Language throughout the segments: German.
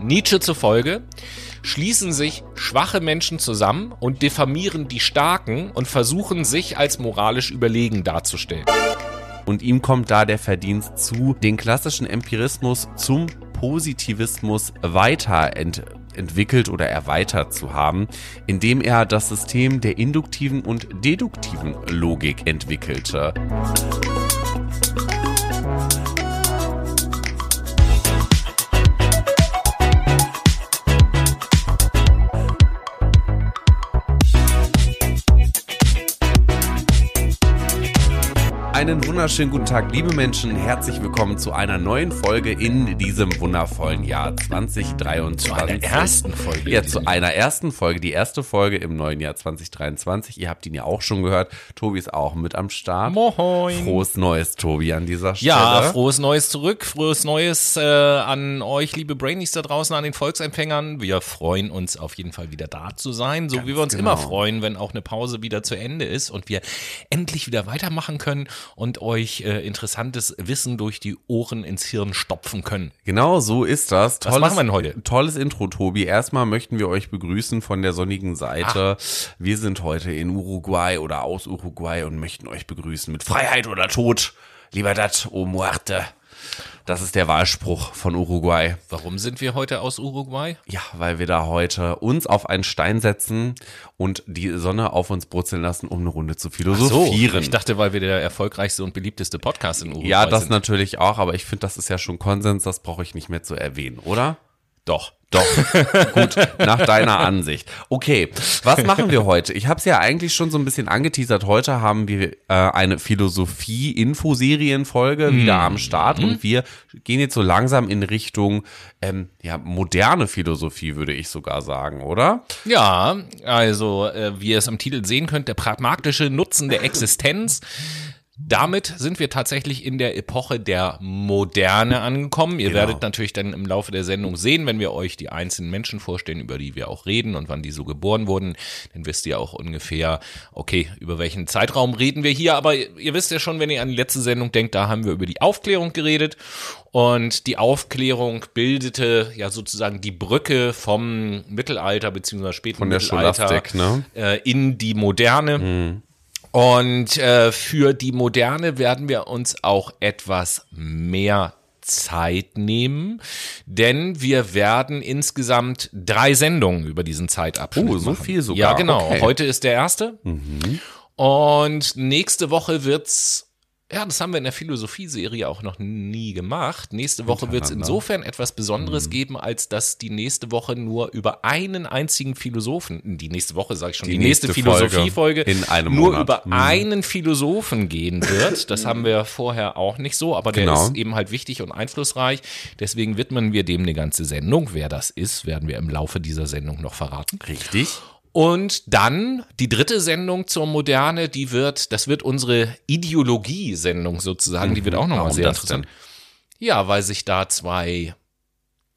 Nietzsche zufolge schließen sich schwache Menschen zusammen und diffamieren die Starken und versuchen sich als moralisch überlegen darzustellen. Und ihm kommt da der Verdienst zu, den klassischen Empirismus zum Positivismus weiterentwickelt oder erweitert zu haben, indem er das System der induktiven und deduktiven Logik entwickelte. Einen wunderschönen guten Tag, liebe Menschen. Herzlich willkommen zu einer neuen Folge in diesem wundervollen Jahr 2023. Zu einer ersten Folge. Ja, zu einer ersten Folge. Die erste Folge im neuen Jahr 2023. Ihr habt ihn ja auch schon gehört. Tobi ist auch mit am Start. Moin. Frohes Neues, Tobi, an dieser Stelle. Ja, frohes Neues zurück. Frohes Neues äh, an euch, liebe Brainies da draußen, an den Volksempfängern. Wir freuen uns auf jeden Fall wieder da zu sein, so Ganz wie wir uns genau. immer freuen, wenn auch eine Pause wieder zu Ende ist und wir endlich wieder weitermachen können und euch äh, interessantes Wissen durch die Ohren ins Hirn stopfen können. Genau, so ist das. Tolles, Was machen wir denn heute? Tolles Intro, Tobi. Erstmal möchten wir euch begrüßen von der sonnigen Seite. Ah. Wir sind heute in Uruguay oder aus Uruguay und möchten euch begrüßen mit Freiheit oder Tod. Lieber dat o muerte. Das ist der Wahlspruch von Uruguay. Warum sind wir heute aus Uruguay? Ja, weil wir da heute uns auf einen Stein setzen und die Sonne auf uns brutzeln lassen, um eine Runde zu philosophieren. So, ich dachte, weil wir der erfolgreichste und beliebteste Podcast in Uruguay Ja, das sind. natürlich auch, aber ich finde, das ist ja schon Konsens, das brauche ich nicht mehr zu erwähnen, oder? Doch. Doch, gut, nach deiner Ansicht. Okay, was machen wir heute? Ich habe es ja eigentlich schon so ein bisschen angeteasert. Heute haben wir äh, eine Philosophie-Infoserienfolge mhm. wieder am Start und wir gehen jetzt so langsam in Richtung ähm, ja, moderne Philosophie, würde ich sogar sagen, oder? Ja, also äh, wie ihr es am Titel sehen könnt, der pragmatische Nutzen der Existenz. Damit sind wir tatsächlich in der Epoche der Moderne angekommen. Ihr genau. werdet natürlich dann im Laufe der Sendung sehen, wenn wir euch die einzelnen Menschen vorstellen, über die wir auch reden und wann die so geboren wurden, dann wisst ihr auch ungefähr, okay, über welchen Zeitraum reden wir hier. Aber ihr wisst ja schon, wenn ihr an die letzte Sendung denkt, da haben wir über die Aufklärung geredet. Und die Aufklärung bildete ja sozusagen die Brücke vom Mittelalter beziehungsweise späten Von der Mittelalter ne? äh, in die Moderne. Mhm. Und äh, für die Moderne werden wir uns auch etwas mehr Zeit nehmen, denn wir werden insgesamt drei Sendungen über diesen Zeitabschnitt Oh, so machen. viel sogar. Ja, genau. Okay. Heute ist der erste. Mhm. Und nächste Woche wird's ja, das haben wir in der Philosophie-Serie auch noch nie gemacht. Nächste Woche wird es insofern etwas Besonderes mhm. geben, als dass die nächste Woche nur über einen einzigen Philosophen, die nächste Woche sage ich schon, die, die nächste, nächste Philosophie-Folge nur Monat. über mhm. einen Philosophen gehen wird. Das haben wir vorher auch nicht so, aber der genau. ist eben halt wichtig und einflussreich. Deswegen widmen wir dem eine ganze Sendung. Wer das ist, werden wir im Laufe dieser Sendung noch verraten. Richtig. Und dann die dritte Sendung zur Moderne, die wird, das wird unsere Ideologie-Sendung sozusagen, die wird auch nochmal sehr interessant. Ja, weil sich da zwei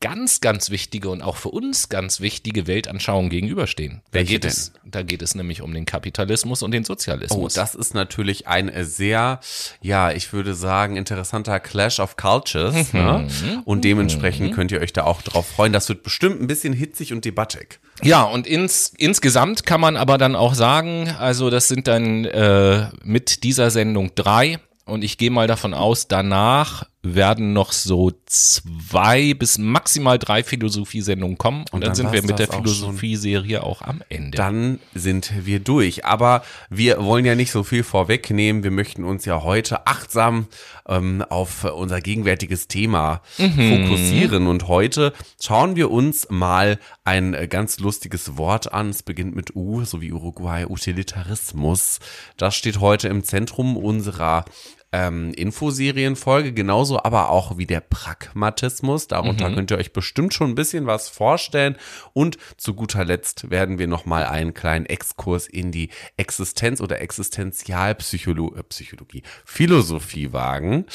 ganz, ganz wichtige und auch für uns ganz wichtige Weltanschauungen gegenüberstehen. Da Welche geht denn? es, da geht es nämlich um den Kapitalismus und den Sozialismus. Oh, das ist natürlich ein sehr, ja, ich würde sagen, interessanter Clash of Cultures. Mhm. Ne? Und dementsprechend mhm. könnt ihr euch da auch drauf freuen. Das wird bestimmt ein bisschen hitzig und debattig. Ja, und ins, insgesamt kann man aber dann auch sagen, also das sind dann äh, mit dieser Sendung drei und ich gehe mal davon aus, danach werden noch so zwei bis maximal drei Philosophiesendungen kommen und, und dann, dann sind wir mit der Philosophie-Serie auch am Ende. Dann sind wir durch. Aber wir wollen ja nicht so viel vorwegnehmen. Wir möchten uns ja heute achtsam ähm, auf unser gegenwärtiges Thema mhm. fokussieren. Und heute schauen wir uns mal ein ganz lustiges Wort an. Es beginnt mit U, so wie Uruguay, Utilitarismus. Das steht heute im Zentrum unserer ähm, Infoserienfolge, genauso aber auch wie der Pragmatismus. Darunter mhm. könnt ihr euch bestimmt schon ein bisschen was vorstellen. Und zu guter Letzt werden wir nochmal einen kleinen Exkurs in die Existenz- oder Existenzialpsychologie, äh, Psychologie, Philosophie wagen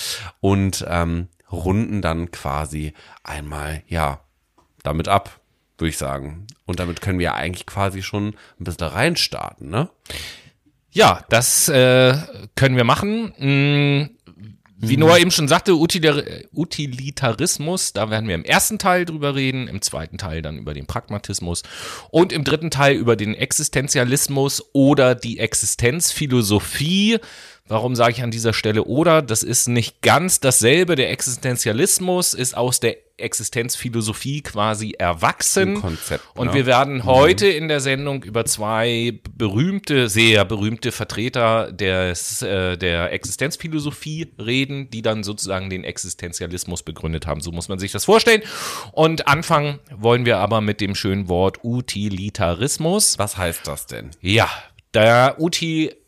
und ähm, runden dann quasi einmal, ja, damit ab, würde ich sagen. Und damit können wir eigentlich quasi schon ein bisschen reinstarten, ne? Ja, das äh, können wir machen. Mm, Wie Noah eben schon sagte, Utilitarismus, da werden wir im ersten Teil drüber reden, im zweiten Teil dann über den Pragmatismus und im dritten Teil über den Existenzialismus oder die Existenzphilosophie. Warum sage ich an dieser Stelle oder? Das ist nicht ganz dasselbe. Der Existenzialismus ist aus der Existenzphilosophie quasi erwachsen. Konzept, und ne? wir werden heute in der Sendung über zwei berühmte, sehr berühmte Vertreter des, äh, der Existenzphilosophie reden, die dann sozusagen den Existenzialismus begründet haben. So muss man sich das vorstellen. Und anfangen wollen wir aber mit dem schönen Wort Utilitarismus. Was heißt das denn? Ja, der Utilitarismus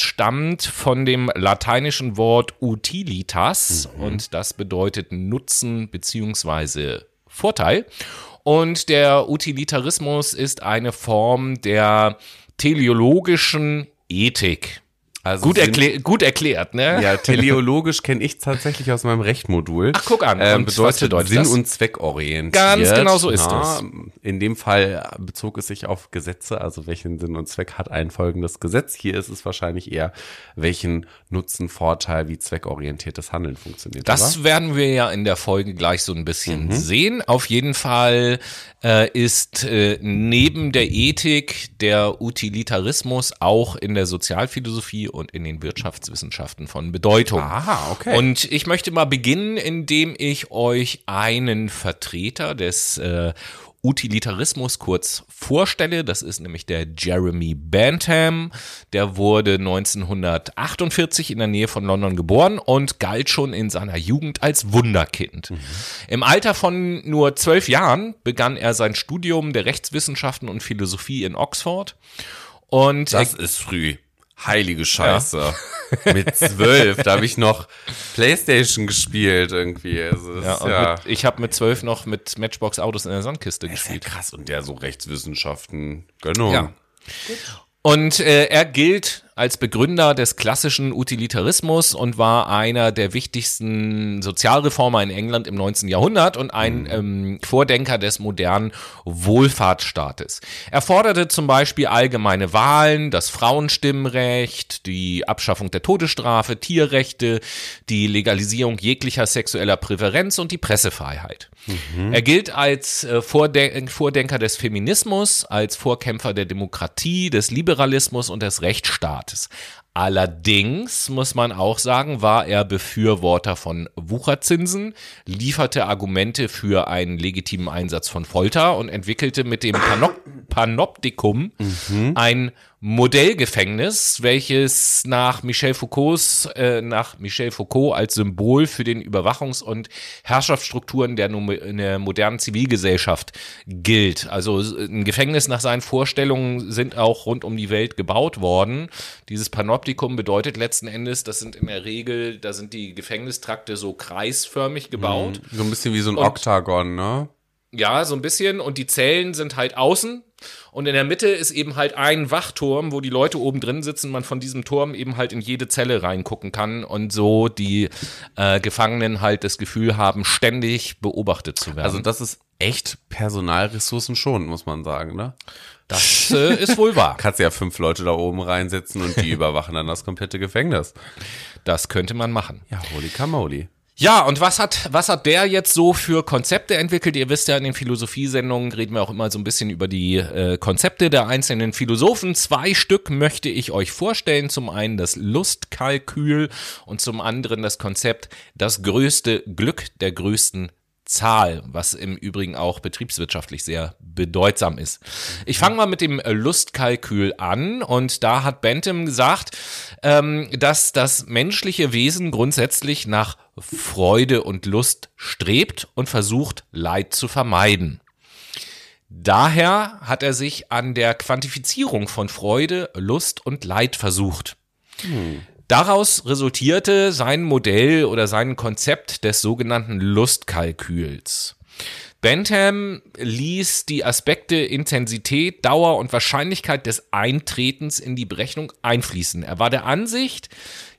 stammt von dem lateinischen Wort utilitas und das bedeutet Nutzen beziehungsweise Vorteil. Und der Utilitarismus ist eine Form der teleologischen Ethik. Also Gut, sind- erklä gut erklärt, ne? Ja, teleologisch kenne ich tatsächlich aus meinem Rechtmodul. Ach, guck an. Was bedeutet, bedeutet Sinn das? und Zweck orientiert. Ganz genau so ist ja, es. In dem Fall bezog es sich auf Gesetze, also welchen Sinn und Zweck hat ein folgendes Gesetz. Hier ist es wahrscheinlich eher, welchen Nutzen, Vorteil, wie zweckorientiertes Handeln funktioniert. Das oder? werden wir ja in der Folge gleich so ein bisschen sehen. Auf jeden Fall äh, ist äh, neben der Ethik der Utilitarismus auch in der Sozialphilosophie und in den Wirtschaftswissenschaften von Bedeutung. Aha, okay. Und ich möchte mal beginnen, indem ich euch einen Vertreter des äh, Utilitarismus kurz vorstelle. Das ist nämlich der Jeremy Bentham. Der wurde 1948 in der Nähe von London geboren und galt schon in seiner Jugend als Wunderkind. Im Alter von nur zwölf Jahren begann er sein Studium der Rechtswissenschaften und Philosophie in Oxford. Und Das ist früh. Heilige Scheiße. Mit zwölf, da habe ich noch Playstation gespielt irgendwie. Also das ja, ja, Mit, ich habe mit zwölf noch mit Matchbox Autos in der Sandkiste ist ja gespielt. krass. Und der so Rechtswissenschaften. Genau. Ja. Und äh, er gilt als Begründer des klassischen Utilitarismus und war einer der wichtigsten Sozialreformer in England im 19. Jahrhundert und ein ähm, Vordenker des modernen Wohlfahrtsstaates. Er forderte zum Beispiel allgemeine Wahlen, das Frauenstimmrecht, die Abschaffung der Todesstrafe, Tierrechte, die Legalisierung jeglicher sexueller Präferenz und die Pressefreiheit. Er gilt als äh, Vorden Vordenker des Feminismus, als Vorkämpfer der Demokratie, des Liberalismus und des Rechtsstaates. Allerdings muss man auch sagen, war er Befürworter von Wucherzinsen, lieferte Argumente für einen legitimen Einsatz von Folter und entwickelte mit dem Panop Panoptikum ein Modellgefängnis, welches nach Michel Foucaults, äh, nach Michel Foucault als Symbol für den Überwachungs- und Herrschaftsstrukturen der, der modernen Zivilgesellschaft gilt. Also ein Gefängnis nach seinen Vorstellungen sind auch rund um die Welt gebaut worden. Dieses Panoptikum bedeutet letzten Endes, das sind in der Regel, da sind die Gefängnistrakte so kreisförmig gebaut. So ein bisschen wie so ein Und- Oktagon, ne? Ja, so ein bisschen. Und die Zellen sind halt außen. Und in der Mitte ist eben halt ein Wachturm, wo die Leute oben drin sitzen, man von diesem Turm eben halt in jede Zelle reingucken kann und so die äh, Gefangenen halt das Gefühl haben, ständig beobachtet zu werden. Also das ist echt Personalressourcen schon, muss man sagen, ne? das äh, ist wohl wahr. Kannst ja fünf Leute da oben reinsetzen und die überwachen dann das komplette Gefängnis. Das könnte man machen. Ja, holy camoli. Ja, und was hat, was hat der jetzt so für Konzepte entwickelt? Ihr wisst ja, in den Philosophiesendungen reden wir auch immer so ein bisschen über die äh, Konzepte der einzelnen Philosophen. Zwei Stück möchte ich euch vorstellen. Zum einen das Lustkalkül und zum anderen das Konzept das größte Glück der größten Zahl, was im Übrigen auch betriebswirtschaftlich sehr bedeutsam ist. Ich fange mal mit dem Lustkalkül an und da hat Bentham gesagt, ähm, dass das menschliche Wesen grundsätzlich nach Freude und Lust strebt und versucht, Leid zu vermeiden. Daher hat er sich an der Quantifizierung von Freude, Lust und Leid versucht. Daraus resultierte sein Modell oder sein Konzept des sogenannten Lustkalküls. Bentham ließ die Aspekte Intensität, Dauer und Wahrscheinlichkeit des Eintretens in die Berechnung einfließen. Er war der Ansicht,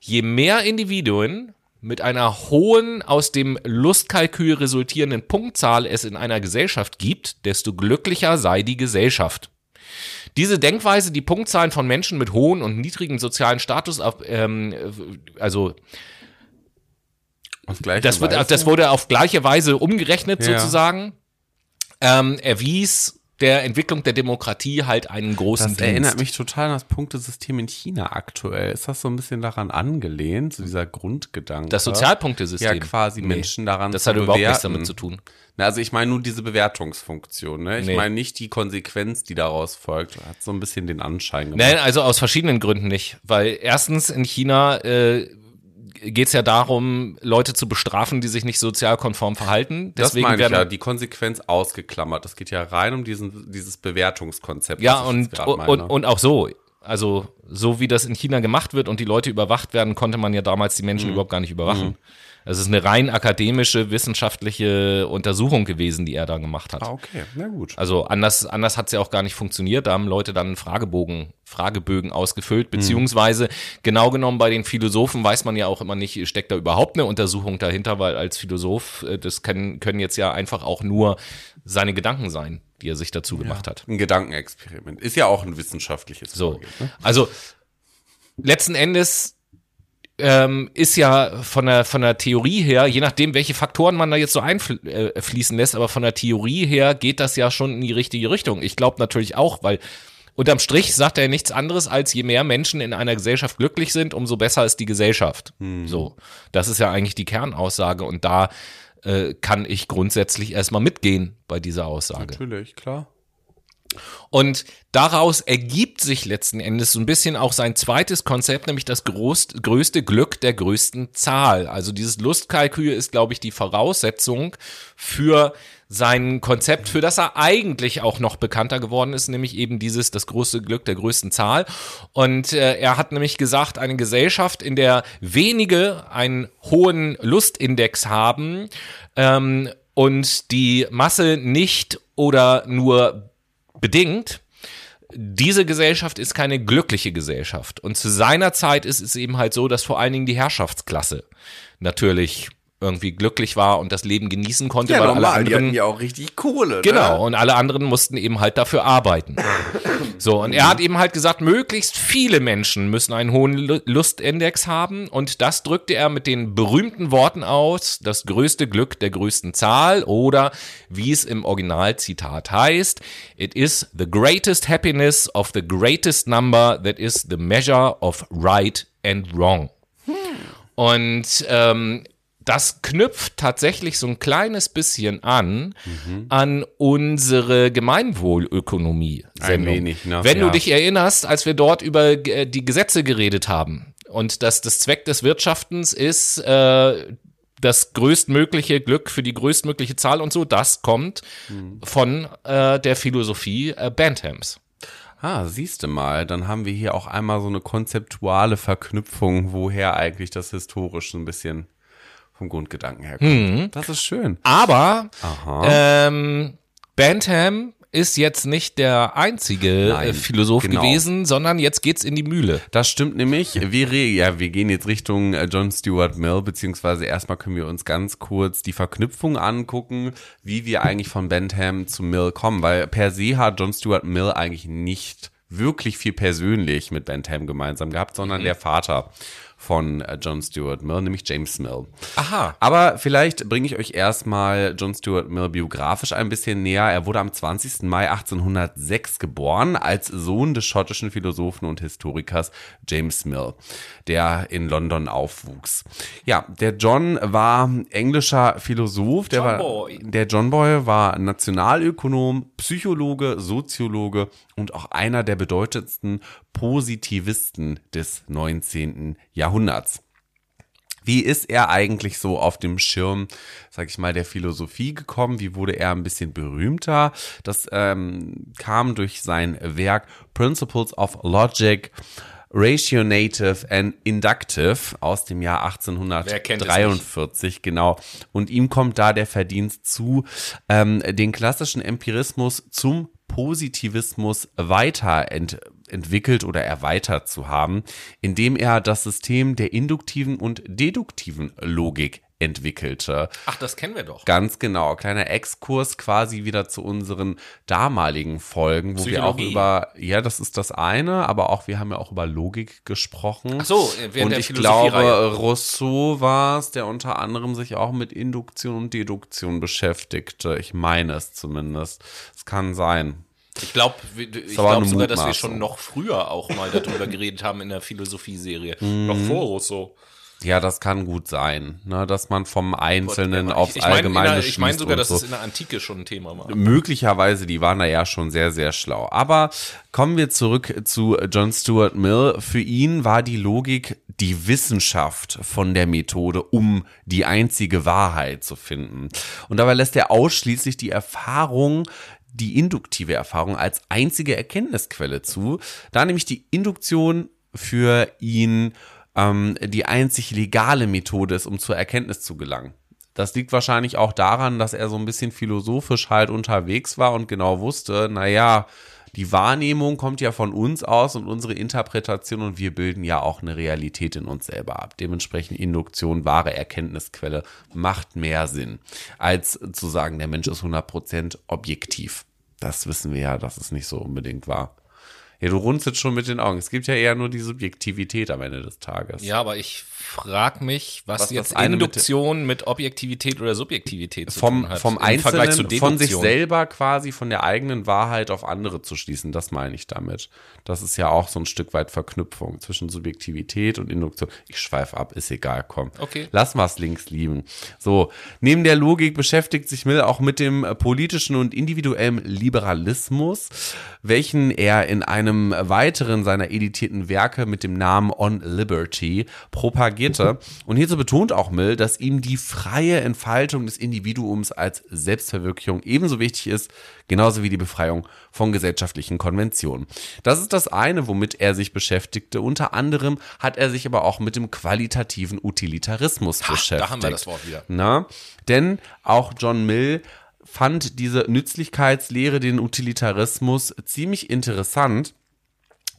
je mehr Individuen mit einer hohen, aus dem Lustkalkül resultierenden Punktzahl es in einer Gesellschaft gibt, desto glücklicher sei die Gesellschaft. Diese Denkweise, die Punktzahlen von Menschen mit hohen und niedrigen sozialen Status, ähm, also das, wird, das wurde auf gleiche Weise umgerechnet Ja. sozusagen. Ähm, erwies der Entwicklung der Demokratie halt einen großen Das Dienst. erinnert mich total an das Punktesystem in China aktuell. Ist das so ein bisschen daran angelehnt, so dieser Grundgedanke? das Sozialpunktesystem. Ja, quasi Menschen daran Das zu hat überhaupt nichts bewerten. damit zu tun. Na, also ich meine nur diese Bewertungsfunktion. Ne? Ich Nee. meine nicht die Konsequenz, die daraus folgt. Hat so ein bisschen den Anschein gemacht. Nein, also aus verschiedenen Gründen nicht. Weil erstens in China äh, geht es ja darum, Leute zu bestrafen, die sich nicht sozialkonform verhalten. das Deswegen meine ich werden ja, die Konsequenz ausgeklammert. Das geht ja rein um diesen, dieses Bewertungskonzept. Ja, und, und, und auch so. Also, so wie das in China gemacht wird und die Leute überwacht werden, konnte man ja damals die Mhm. Menschen überhaupt gar nicht überwachen. Es ist eine rein akademische, wissenschaftliche Untersuchung gewesen, die er da gemacht hat. Ah, okay, na gut. Also anders, anders hat es ja auch gar nicht funktioniert. Da haben Leute dann Fragebogen, Fragebögen ausgefüllt, beziehungsweise genau genommen bei den Philosophen weiß man ja auch immer nicht, steckt da überhaupt eine Untersuchung dahinter, weil als Philosoph, äh, das können, können jetzt ja einfach auch nur seine Gedanken sein, die er sich dazu gemacht hat. Ein Gedankenexperiment. Ist ja auch ein wissenschaftliches So. Vorgehen, ne? Also letzten Endes ähm, ist ja von der, von der Theorie her, je nachdem, welche Faktoren man da jetzt so einfließen lässt, aber von der Theorie her geht das ja schon in die richtige Richtung. Ich glaube natürlich auch, weil unterm Strich sagt er nichts anderes, als je mehr Menschen in einer Gesellschaft glücklich sind, umso besser ist die Gesellschaft. So. Das ist ja eigentlich die Kernaussage und da äh, kann ich grundsätzlich erstmal mitgehen bei dieser Aussage. Natürlich, klar. Und daraus ergibt sich letzten Endes so ein bisschen auch sein zweites Konzept, nämlich das groß, größte Glück der größten Zahl. Also dieses Lustkalkül ist, glaube ich, die Voraussetzung für sein Konzept, für das er eigentlich auch noch bekannter geworden ist, nämlich eben dieses das große Glück der größten Zahl. Und äh, er hat nämlich gesagt, eine Gesellschaft, in der wenige einen hohen Lustindex haben ähm, und die Masse nicht oder nur bedingt, diese Gesellschaft ist keine glückliche Gesellschaft. Und zu seiner Zeit ist es eben halt so, dass vor allen Dingen die Herrschaftsklasse natürlich irgendwie glücklich war und das Leben genießen konnte, weil alle anderen ja auch richtig Kohle. Genau, und alle anderen mussten eben halt dafür arbeiten. So, und er hat eben halt gesagt, möglichst viele Menschen müssen einen hohen Lu- Lustindex haben und das drückte er mit den berühmten Worten aus, das größte Glück der größten Zahl oder wie es im Originalzitat heißt, it is the greatest happiness of the greatest number that is the measure of right and wrong. Und ähm, das knüpft tatsächlich so ein kleines bisschen an an unsere Gemeinwohlökonomie. Ein wenig, ne? Wenn du Ja. dich erinnerst, als wir dort über äh, die Gesetze geredet haben und dass das Zweck des Wirtschaftens ist, äh, das größtmögliche Glück für die größtmögliche Zahl und so, das kommt Mhm. von äh, der Philosophie äh, Benthams. Ah, siehste mal, dann haben wir hier auch einmal so eine konzeptuale Verknüpfung, woher eigentlich das historisch so ein bisschen vom Grundgedanken herkommt. Mhm. Das ist schön. Aber ähm, Bentham ist jetzt nicht der einzige Nein, äh, Philosoph genau. gewesen, sondern jetzt geht's in die Mühle. Das stimmt nämlich. Wir, ja, wir gehen jetzt Richtung äh, John Stuart Mill, beziehungsweise erstmal können wir uns ganz kurz die Verknüpfung angucken, wie wir eigentlich von Bentham zu Mill kommen, weil per se hat John Stuart Mill eigentlich nicht wirklich viel persönlich mit Bentham gemeinsam gehabt, sondern der Vater von äh, John Stuart Mill, nämlich James Mill. Aha. Aber vielleicht bringe ich euch erstmal John Stuart Mill biografisch ein bisschen näher. Er wurde am 20. Mai 1806 geboren als Sohn des schottischen Philosophen und Historikers James Mill, der in London aufwuchs. Ja, der John war englischer Philosoph. Der, John war, Boy. der John Boy war Nationalökonom, Psychologe, Soziologe und auch einer der bedeutendsten Positivisten des 19. Jahrhunderts. Wie ist er eigentlich so auf dem Schirm, sag ich mal, der Philosophie gekommen? Wie wurde er ein bisschen berühmter? Das ähm, kam durch sein Werk Principles of Logic, Rationative and Inductive aus dem Jahr Wer kennt es 1843, genau. Und ihm kommt da der Verdienst zu, ähm, den klassischen Empirismus zum Positivismus weiterentwickelt oder erweitert zu haben, indem er das System der induktiven und deduktiven Logik entwickelte. Ach, das kennen wir doch. Ganz genau. Kleiner Exkurs quasi wieder zu unseren damaligen Folgen, wo wir auch über, ja, das ist das eine, aber auch, wir haben ja auch über Logik gesprochen. Ach so, während Und ich glaube, Rousseau war es, der unter anderem sich auch mit Induktion und Deduktion beschäftigte. Ich meine es zumindest. Es kann sein. Ich glaube ich glaub sogar, dass wir schon noch früher auch mal darüber geredet haben in der Philosophie-Serie. Mhm. Noch vor Rousseau. Ja, das kann gut sein, ne, dass man vom Einzelnen Gott, aufs ich meine, Allgemeine Ich meine sogar, dass so. es in der Antike schon ein Thema war. Möglicherweise, die waren da ja schon sehr, sehr schlau. Aber kommen wir zurück zu John Stuart Mill. Für ihn war die Logik die Wissenschaft von der Methode, um die einzige Wahrheit zu finden. Und dabei lässt er ausschließlich die Erfahrung die induktive Erfahrung als einzige Erkenntnisquelle zu, da nämlich die Induktion für ihn ähm, die einzig legale Methode ist, um zur Erkenntnis zu gelangen. Das liegt wahrscheinlich auch daran, dass er so ein bisschen philosophisch halt unterwegs war und genau wusste, naja, die Wahrnehmung kommt ja von uns aus und unsere Interpretation und wir bilden ja auch eine Realität in uns selber ab. Dementsprechend Induktion, wahre Erkenntnisquelle, macht mehr Sinn, als zu sagen, der Mensch ist 100% objektiv. Das wissen wir ja, dass es nicht so unbedingt war. Ja, du runzelst schon mit den Augen. Es gibt ja eher nur die Subjektivität am Ende des Tages. Ja, aber ich frag mich, was, Was jetzt eine mit- Induktion mit, Objektivität oder Subjektivität zu vom, tun hat. vom Einzelnen, von sich selber quasi, von der eigenen Wahrheit auf andere zu schließen. Das meine ich damit. Das ist ja auch so ein Stück weit Verknüpfung zwischen Subjektivität und Induktion. Ich schweife ab, ist egal, komm. Okay. Lass mal's links lieben. So, neben der Logik beschäftigt sich Mill auch mit dem politischen und individuellen Liberalismus, welchen er in einem weiteren seiner editierten Werke mit dem Namen On Liberty propagierte. Und hierzu betont auch Mill, dass ihm die freie Entfaltung des Individuums als Selbstverwirklichung ebenso wichtig ist, genauso wie die Befreiung von gesellschaftlichen Konventionen. Das ist das eine, womit er sich beschäftigte. Unter anderem hat er sich aber auch mit dem qualitativen Utilitarismus beschäftigt. da haben wir das Wort wieder. Na? Denn auch John Mill fand diese Nützlichkeitslehre, den Utilitarismus, ziemlich interessant.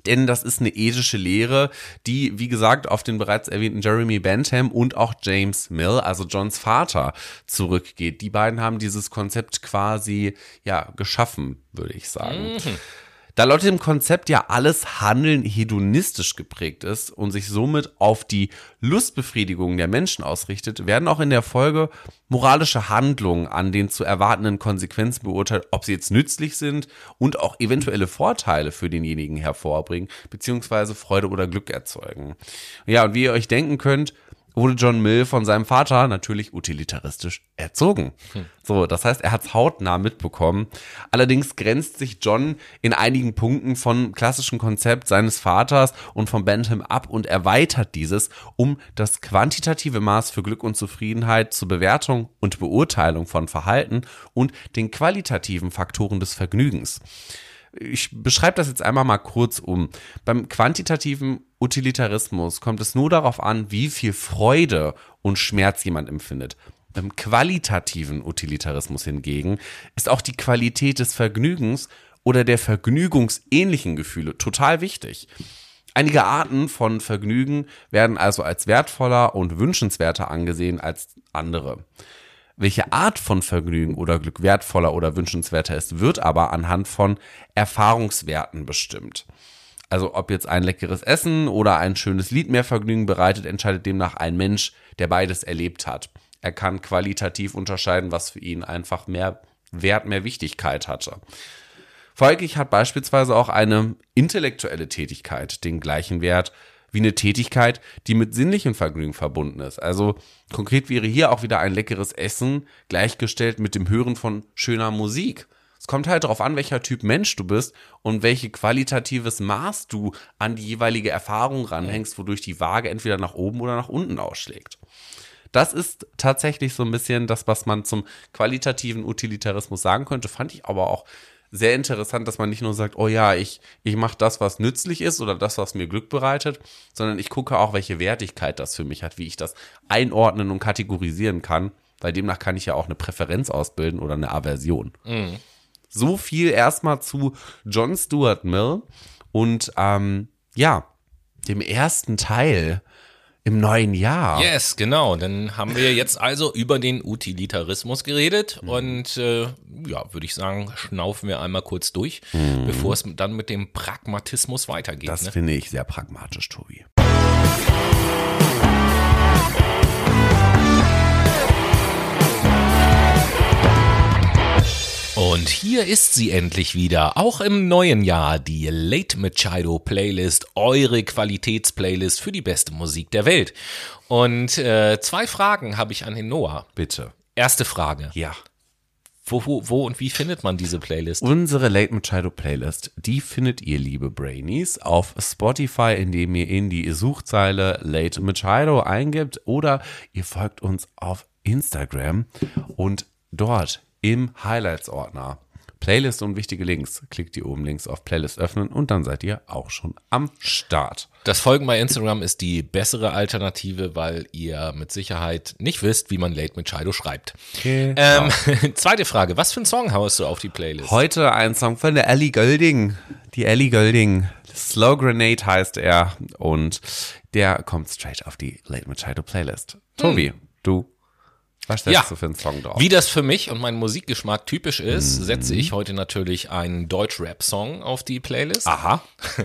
Denn das ist eine ethische Lehre, die, wie gesagt, auf den bereits erwähnten Jeremy Bentham und auch James Mill, also Johns Vater, zurückgeht. Die beiden haben dieses Konzept quasi, ja, geschaffen, würde ich sagen. Da laut dem Konzept ja alles Handeln hedonistisch geprägt ist und sich somit auf die Lustbefriedigung der Menschen ausrichtet, werden auch in der Folge moralische Handlungen an den zu erwartenden Konsequenzen beurteilt, ob sie jetzt nützlich sind und auch eventuelle Vorteile für denjenigen hervorbringen, beziehungsweise Freude oder Glück erzeugen. Ja, und wie ihr euch denken könnt, wurde John Mill von seinem Vater natürlich utilitaristisch erzogen. So, das heißt, er hat's hautnah mitbekommen. Allerdings grenzt sich John in einigen Punkten vom klassischen Konzept seines Vaters und von Bentham ab und erweitert dieses, um das quantitative Maß für Glück und Zufriedenheit zur Bewertung und Beurteilung von Verhalten und den qualitativen Faktoren des Vergnügens ich beschreibe das jetzt einmal mal kurz um. Beim quantitativen Utilitarismus kommt es nur darauf an, wie viel Freude und Schmerz jemand empfindet. Beim qualitativen Utilitarismus hingegen ist auch die Qualität des Vergnügens oder der vergnügungsähnlichen Gefühle total wichtig. Einige Arten von Vergnügen werden also als wertvoller und wünschenswerter angesehen als andere. Welche Art von Vergnügen oder Glück wertvoller oder wünschenswerter ist, wird aber anhand von Erfahrungswerten bestimmt. Also ob jetzt ein leckeres Essen oder ein schönes Lied mehr Vergnügen bereitet, entscheidet demnach ein Mensch, der beides erlebt hat. Er kann qualitativ unterscheiden, was für ihn einfach mehr Wert, mehr Wichtigkeit hatte. Folglich hat beispielsweise auch eine intellektuelle Tätigkeit den gleichen Wert wie eine Tätigkeit, die mit sinnlichem Vergnügen verbunden ist. Also konkret wäre hier auch wieder ein leckeres Essen gleichgestellt mit dem Hören von schöner Musik. Es kommt halt darauf an, welcher Typ Mensch du bist und welche qualitatives Maß du an die jeweilige Erfahrung ranhängst, wodurch die Waage entweder nach oben oder nach unten ausschlägt. Das ist tatsächlich so ein bisschen das, was man zum qualitativen Utilitarismus sagen könnte. Fand ich aber auch sehr interessant, dass man nicht nur sagt, oh ja, ich, ich mache das, was nützlich ist oder das, was mir Glück bereitet, sondern ich gucke auch, welche Wertigkeit das für mich hat, wie ich das einordnen und kategorisieren kann, weil demnach kann ich ja auch eine Präferenz ausbilden oder eine Aversion. So viel erstmal zu John Stuart Mill und ähm, ja, dem ersten Teil im neuen Jahr. Yes, genau. Dann haben wir jetzt also über den Utilitarismus geredet mhm. und äh, ja, würde ich sagen, schnaufen wir einmal kurz durch, mhm. bevor es dann mit dem Pragmatismus weitergeht. Das ne? finde ich sehr pragmatisch, Tobi. Und hier ist sie endlich wieder, auch im neuen Jahr, die Late Machado Playlist, eure Qualitätsplaylist für die beste Musik der Welt. Und äh, zwei Fragen habe ich an den Noah. Bitte. Erste Frage. Ja. Wo, wo, wo und wie findet man diese Playlist? Unsere Late Machado Playlist, die findet ihr, liebe Brainies, auf Spotify, indem ihr in die Suchzeile Late Machado eingibt oder ihr folgt uns auf Instagram und dort im Highlights-Ordner. Playlist und wichtige Links. Klickt ihr oben links auf Playlist öffnen und dann seid ihr auch schon am Start. Das Folgen bei Instagram ist die bessere Alternative, weil ihr mit Sicherheit nicht wisst, wie man Late mit Shido schreibt. Genau. Ähm, zweite Frage, was für einen Song haust du auf die Playlist? Heute ein Song von der Ellie Golding. Die Ellie Golding. Slow Grenade heißt er und der kommt straight auf die Late Machado Playlist. Tobi, hm. du was setzt ja. du für einen Song drauf? Wie das für mich und meinen Musikgeschmack typisch ist, mhm. setze ich heute natürlich einen Deutsch-Rap-Song auf die Playlist. Aha.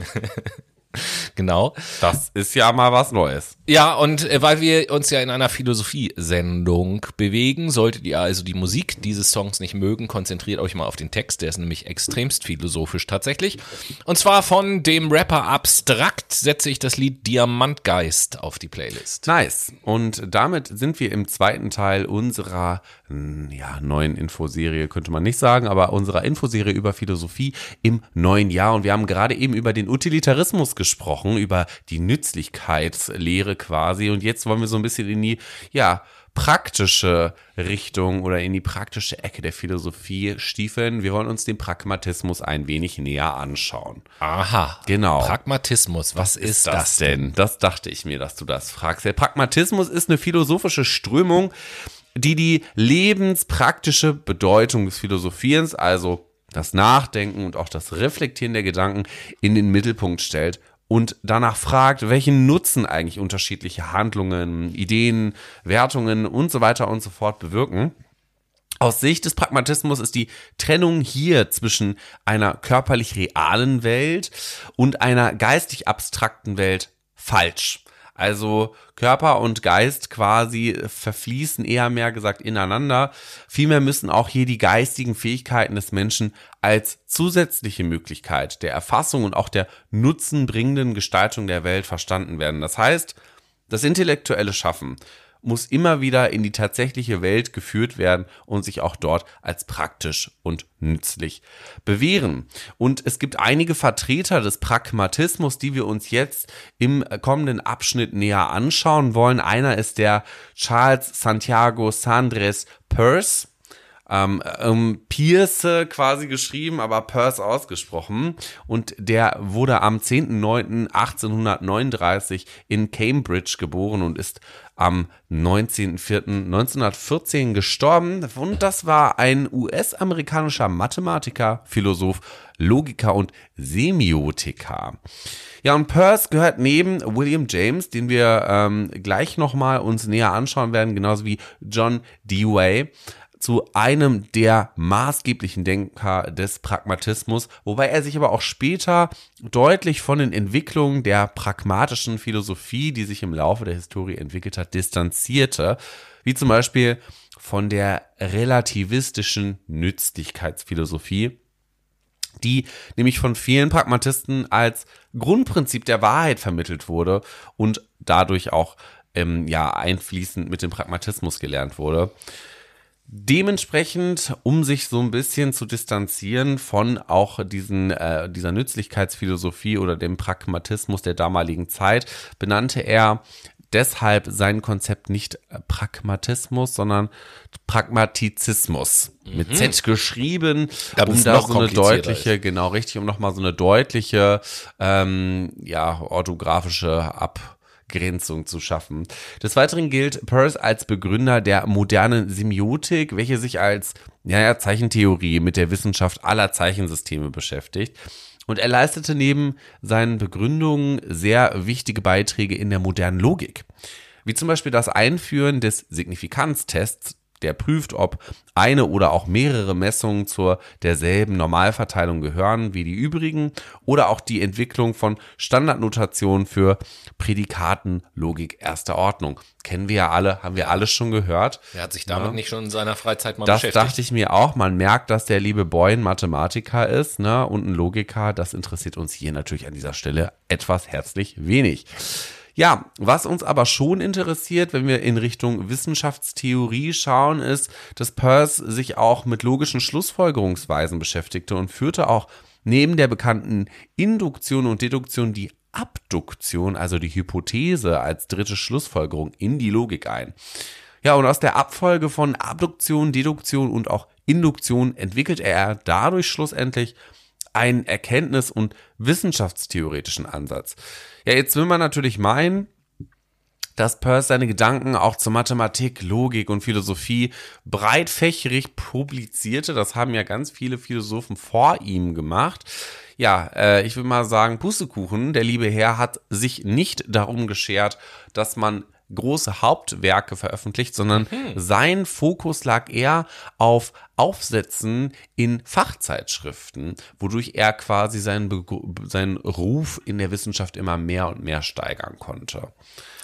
genau. Das ist ja mal was Neues. Ja, und äh, weil wir uns ja in einer Philosophie-Sendung bewegen, solltet ihr also die Musik dieses Songs nicht mögen, konzentriert euch mal auf den Text, der ist nämlich extremst philosophisch tatsächlich. Und zwar von dem Rapper Abstrakt setze ich das Lied Diamantgeist auf die Playlist. Nice. Und damit sind wir im zweiten Teil unserer hm, ja, neuen Infoserie, könnte man nicht sagen, aber unserer Infoserie über Philosophie im neuen Jahr. Und wir haben gerade eben über den Utilitarismus gesprochen, über die Nützlichkeitslehre quasi. Und jetzt wollen wir so ein bisschen in die, ja, praktische Richtung oder in die praktische Ecke der Philosophie stiefeln. Wir wollen uns den Pragmatismus ein wenig näher anschauen. Aha. Genau. Pragmatismus, was ist, ist das, das denn? Das dachte ich mir, dass du das fragst. Der Pragmatismus ist eine philosophische Strömung, die die lebenspraktische Bedeutung des Philosophierens, also das Nachdenken und auch das Reflektieren der Gedanken in den Mittelpunkt stellt und danach fragt, welchen Nutzen eigentlich unterschiedliche Handlungen, Ideen, Wertungen und so weiter und so fort bewirken. Aus Sicht des Pragmatismus ist die Trennung hier zwischen einer körperlich realen Welt und einer geistig abstrakten Welt falsch. Also Körper und Geist quasi verfließen eher mehr gesagt ineinander. Vielmehr müssen auch hier die geistigen Fähigkeiten des Menschen als zusätzliche Möglichkeit der Erfassung und auch der nutzenbringenden Gestaltung der Welt verstanden werden. Das heißt, das intellektuelle Schaffen muss immer wieder in die tatsächliche Welt geführt werden und sich auch dort als praktisch und nützlich bewähren. Und es gibt einige Vertreter des Pragmatismus, die wir uns jetzt im kommenden Abschnitt näher anschauen wollen. Einer ist der Charles Santiago Sandres Peirce ähm, ähm, Pierce quasi geschrieben, aber Peirce ausgesprochen. Und der wurde am 10.09.1839 in Cambridge geboren und ist am 19.04.1914 gestorben. Und das war ein US-amerikanischer Mathematiker, Philosoph, Logiker und Semiotiker. Ja, und Peirce gehört neben William James, den wir ähm, gleich nochmal uns näher anschauen werden, genauso wie John Dewey, zu einem der maßgeblichen Denker des Pragmatismus, wobei er sich aber auch später deutlich von den Entwicklungen der pragmatischen Philosophie, die sich im Laufe der Historie entwickelt hat, distanzierte, wie zum Beispiel von der relativistischen Nützlichkeitsphilosophie, die nämlich von vielen Pragmatisten als Grundprinzip der Wahrheit vermittelt wurde und dadurch auch ähm, ja einfließend mit dem Pragmatismus gelernt wurde. Dementsprechend, um sich so ein bisschen zu distanzieren von auch diesen, äh, dieser Nützlichkeitsphilosophie oder dem Pragmatismus der damaligen Zeit, benannte er deshalb sein Konzept nicht Pragmatismus, sondern Pragmatizismus. Mhm. Mit Z geschrieben, um da so eine deutliche, genau richtig, um nochmal so eine deutliche, ähm, ja, orthografische Ab Abgrenzung zu schaffen. Des Weiteren gilt Peirce als Begründer der modernen Semiotik, welche sich als ja, ja, Zeichentheorie mit der Wissenschaft aller Zeichensysteme beschäftigt. Und er leistete neben seinen Begründungen sehr wichtige Beiträge in der modernen Logik. Wie zum Beispiel das Einführen des Signifikanztests, der prüft, ob eine oder auch mehrere Messungen zur derselben Normalverteilung gehören wie die übrigen oder auch die Entwicklung von Standardnotationen für Prädikatenlogik erster Ordnung. Kennen wir ja alle, haben wir alles schon gehört. Er hat sich damit ja. nicht schon in seiner Freizeit mal das beschäftigt. Das dachte ich mir auch. Man merkt, dass der liebe Boy ein Mathematiker ist ne, und ein Logiker. Das interessiert uns hier natürlich an dieser Stelle etwas herzlich wenig. Ja, was uns aber schon interessiert, wenn wir in Richtung Wissenschaftstheorie schauen, ist, dass Peirce sich auch mit logischen Schlussfolgerungsweisen beschäftigte und führte auch neben der bekannten Induktion und Deduktion die Abduktion, also die Hypothese als dritte Schlussfolgerung in die Logik ein. Ja, und aus der Abfolge von Abduktion, Deduktion und auch Induktion entwickelt er dadurch schlussendlich einen Erkenntnis- und wissenschaftstheoretischen Ansatz. Ja, jetzt will man natürlich meinen, dass Peirce seine Gedanken auch zur Mathematik, Logik und Philosophie breitfächerig publizierte. Das haben ja ganz viele Philosophen vor ihm gemacht. Ja, äh, ich will mal sagen, Pustekuchen, der liebe Herr hat sich nicht darum geschert, dass man große Hauptwerke veröffentlicht, sondern mhm. sein Fokus lag eher auf Aufsätzen in Fachzeitschriften, wodurch er quasi seinen, seinen Ruf in der Wissenschaft immer mehr und mehr steigern konnte.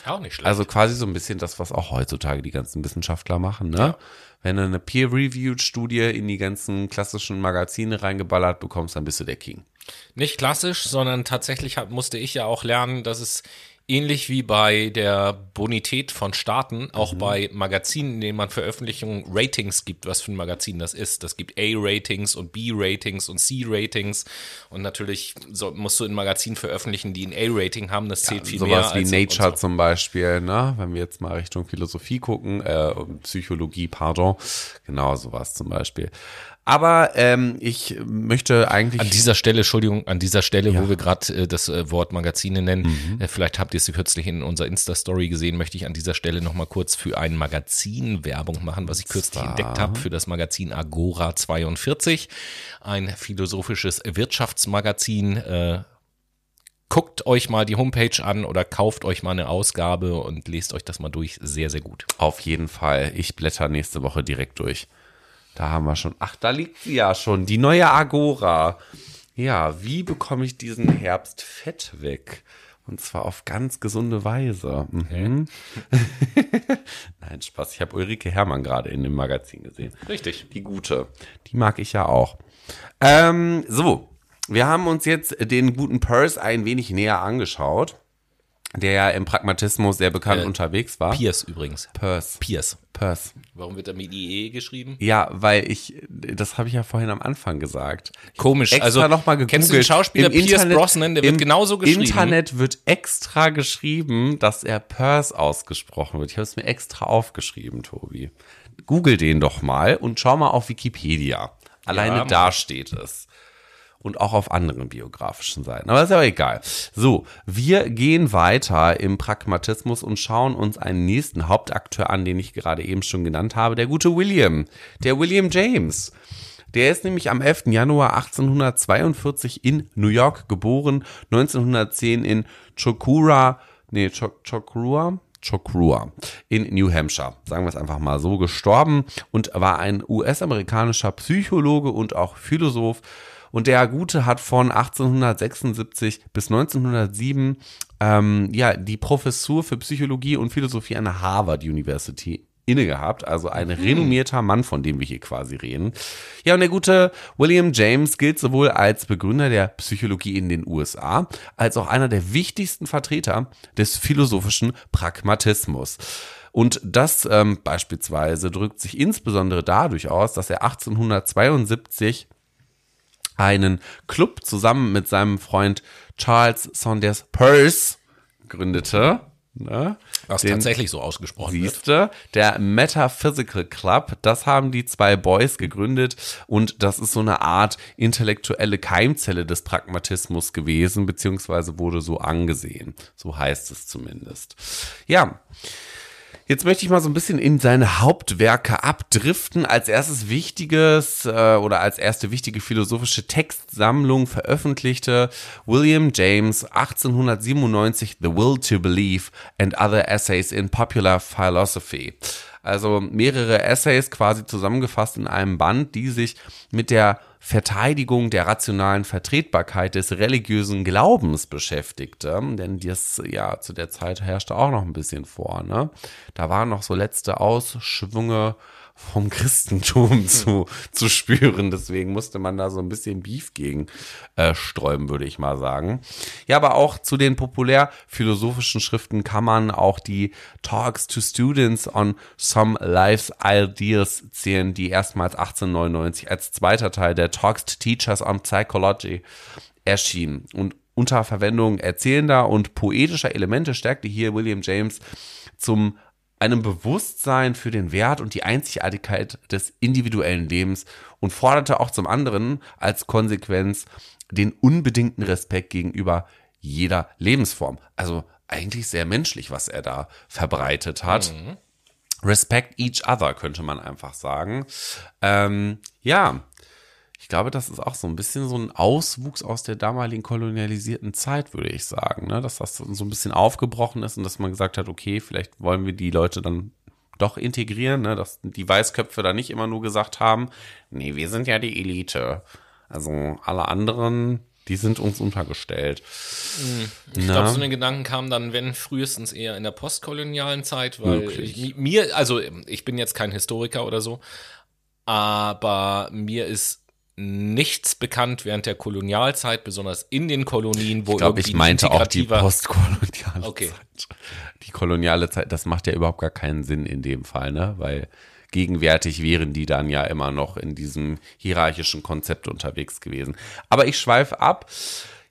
Auch nicht schlecht. Also quasi so ein bisschen das, was auch heutzutage die ganzen Wissenschaftler machen, ne? Ja. Wenn du eine peer-reviewed Studie in die ganzen klassischen Magazine reingeballert bekommst, dann bist du der King. Nicht klassisch, sondern tatsächlich musste ich ja auch lernen, dass es ähnlich wie bei der Bonität von Staaten, auch mhm. bei Magazinen, in denen man Veröffentlichungen Ratings gibt, was für ein Magazin das ist. Das gibt A-Ratings und B-Ratings und C-Ratings. Und natürlich so, musst du in Magazinen veröffentlichen, die ein A-Rating haben. Das zählt ja, viel sowas mehr. Sowas wie Nature so. zum Beispiel, ne? wenn wir jetzt mal Richtung Philosophie gucken, äh, Psychologie, pardon. Genau, sowas zum Beispiel. Aber ähm, ich möchte eigentlich. An dieser Stelle, Entschuldigung, an dieser Stelle, ja. wo wir gerade äh, das äh, Wort Magazine nennen, mhm. äh, vielleicht habt ihr es kürzlich in unserer Insta-Story gesehen, möchte ich an dieser Stelle nochmal kurz für ein Magazin Werbung machen, was ich kürzlich Star. entdeckt habe, für das Magazin Agora 42. Ein philosophisches Wirtschaftsmagazin. Äh, guckt euch mal die Homepage an oder kauft euch mal eine Ausgabe und lest euch das mal durch. Sehr, sehr gut. Auf jeden Fall. Ich blätter nächste Woche direkt durch. Da haben wir schon. Ach, da liegt sie ja schon. Die neue Agora. Ja, wie bekomme ich diesen Herbst fett weg? Und zwar auf ganz gesunde Weise. Mhm. Nein, Spaß. Ich habe Ulrike Hermann gerade in dem Magazin gesehen. Richtig. Die gute. Die mag ich ja auch. Ähm, so, wir haben uns jetzt den guten Purse ein wenig näher angeschaut der ja im Pragmatismus sehr bekannt äh, unterwegs war. Pierce übrigens. Pierce. Pierce. Pierce. Warum wird er mit IE geschrieben? Ja, weil ich, das habe ich ja vorhin am Anfang gesagt. Komisch. Extra also noch mal gegoogelt. Kennst du den Schauspieler Im Pierce Internet, Brosnan? Der wird genauso geschrieben. Im Internet wird extra geschrieben, dass er Pierce ausgesprochen wird. Ich habe es mir extra aufgeschrieben, Tobi. Google den doch mal und schau mal auf Wikipedia. Alleine ja, da steht es und auch auf anderen biografischen Seiten. Aber ist ja auch egal. So, wir gehen weiter im Pragmatismus und schauen uns einen nächsten Hauptakteur an, den ich gerade eben schon genannt habe, der gute William, der William James. Der ist nämlich am 11. Januar 1842 in New York geboren, 1910 in Chokura, nee, Chokrua, Chokrua in New Hampshire, sagen wir es einfach mal so, gestorben und war ein US-amerikanischer Psychologe und auch Philosoph, und der Gute hat von 1876 bis 1907 ähm, ja, die Professur für Psychologie und Philosophie an der Harvard University inne gehabt, also ein mhm. renommierter Mann, von dem wir hier quasi reden. Ja, und der gute William James gilt sowohl als Begründer der Psychologie in den USA, als auch einer der wichtigsten Vertreter des philosophischen Pragmatismus. Und das ähm, beispielsweise drückt sich insbesondere dadurch aus, dass er 1872 einen Club zusammen mit seinem Freund Charles Saunders Peirce gründete. Ne? Was Den, tatsächlich so ausgesprochen siehste, wird. Der Metaphysical Club, das haben die zwei Boys gegründet und das ist so eine Art intellektuelle Keimzelle des Pragmatismus gewesen, beziehungsweise wurde so angesehen. So heißt es zumindest. Ja. Jetzt möchte ich mal so ein bisschen in seine Hauptwerke abdriften. Als erstes wichtiges äh, oder als erste wichtige philosophische Textsammlung veröffentlichte William James 1897 The Will to Believe and Other Essays in Popular Philosophy. Also mehrere Essays quasi zusammengefasst in einem Band, die sich mit der Verteidigung der rationalen Vertretbarkeit des religiösen Glaubens beschäftigte, denn das ja zu der Zeit herrschte auch noch ein bisschen vor. Ne? Da waren noch so letzte Ausschwünge vom Christentum zu, zu spüren. Deswegen musste man da so ein bisschen Beef gegen äh, sträuben, würde ich mal sagen. Ja, aber auch zu den populär philosophischen Schriften kann man auch die Talks to Students on Some Life's Ideas zählen, die erstmals 1899 als zweiter Teil der Talks to Teachers on Psychology erschienen. Und unter Verwendung erzählender und poetischer Elemente stärkte hier William James zum einem Bewusstsein für den Wert und die Einzigartigkeit des individuellen Lebens und forderte auch zum anderen als Konsequenz den unbedingten Respekt gegenüber jeder Lebensform. Also eigentlich sehr menschlich, was er da verbreitet hat. Mhm. Respect each other, könnte man einfach sagen. Ähm, ja, ich glaube, das ist auch so ein bisschen so ein Auswuchs aus der damaligen kolonialisierten Zeit, würde ich sagen. Ne? Dass das so ein bisschen aufgebrochen ist und dass man gesagt hat, okay, vielleicht wollen wir die Leute dann doch integrieren, ne? dass die Weißköpfe da nicht immer nur gesagt haben, nee, wir sind ja die Elite. Also alle anderen, die sind uns untergestellt. Hm. Ich glaube, so eine Gedanken kamen dann, wenn frühestens eher in der postkolonialen Zeit, weil ich, mir, also ich bin jetzt kein Historiker oder so, aber mir ist nichts bekannt während der Kolonialzeit, besonders in den Kolonien, wo ich glaube, ich meinte auch die postkoloniale okay. Zeit. Die koloniale Zeit, das macht ja überhaupt gar keinen Sinn in dem Fall, ne? Weil gegenwärtig wären die dann ja immer noch in diesem hierarchischen Konzept unterwegs gewesen. Aber ich schweife ab.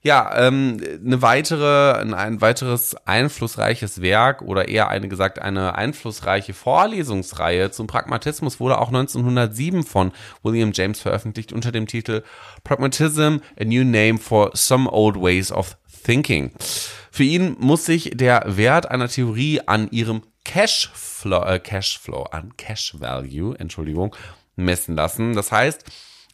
Ja, ähm, eine weitere, ein weiteres einflussreiches Werk oder eher eine gesagt eine einflussreiche Vorlesungsreihe zum Pragmatismus wurde auch 1907 von William James veröffentlicht unter dem Titel Pragmatism, a New Name for Some Old Ways of Thinking. Für ihn muss sich der Wert einer Theorie an ihrem Cashflow, äh, Cashflow, an Cash Value, Entschuldigung, messen lassen. Das heißt,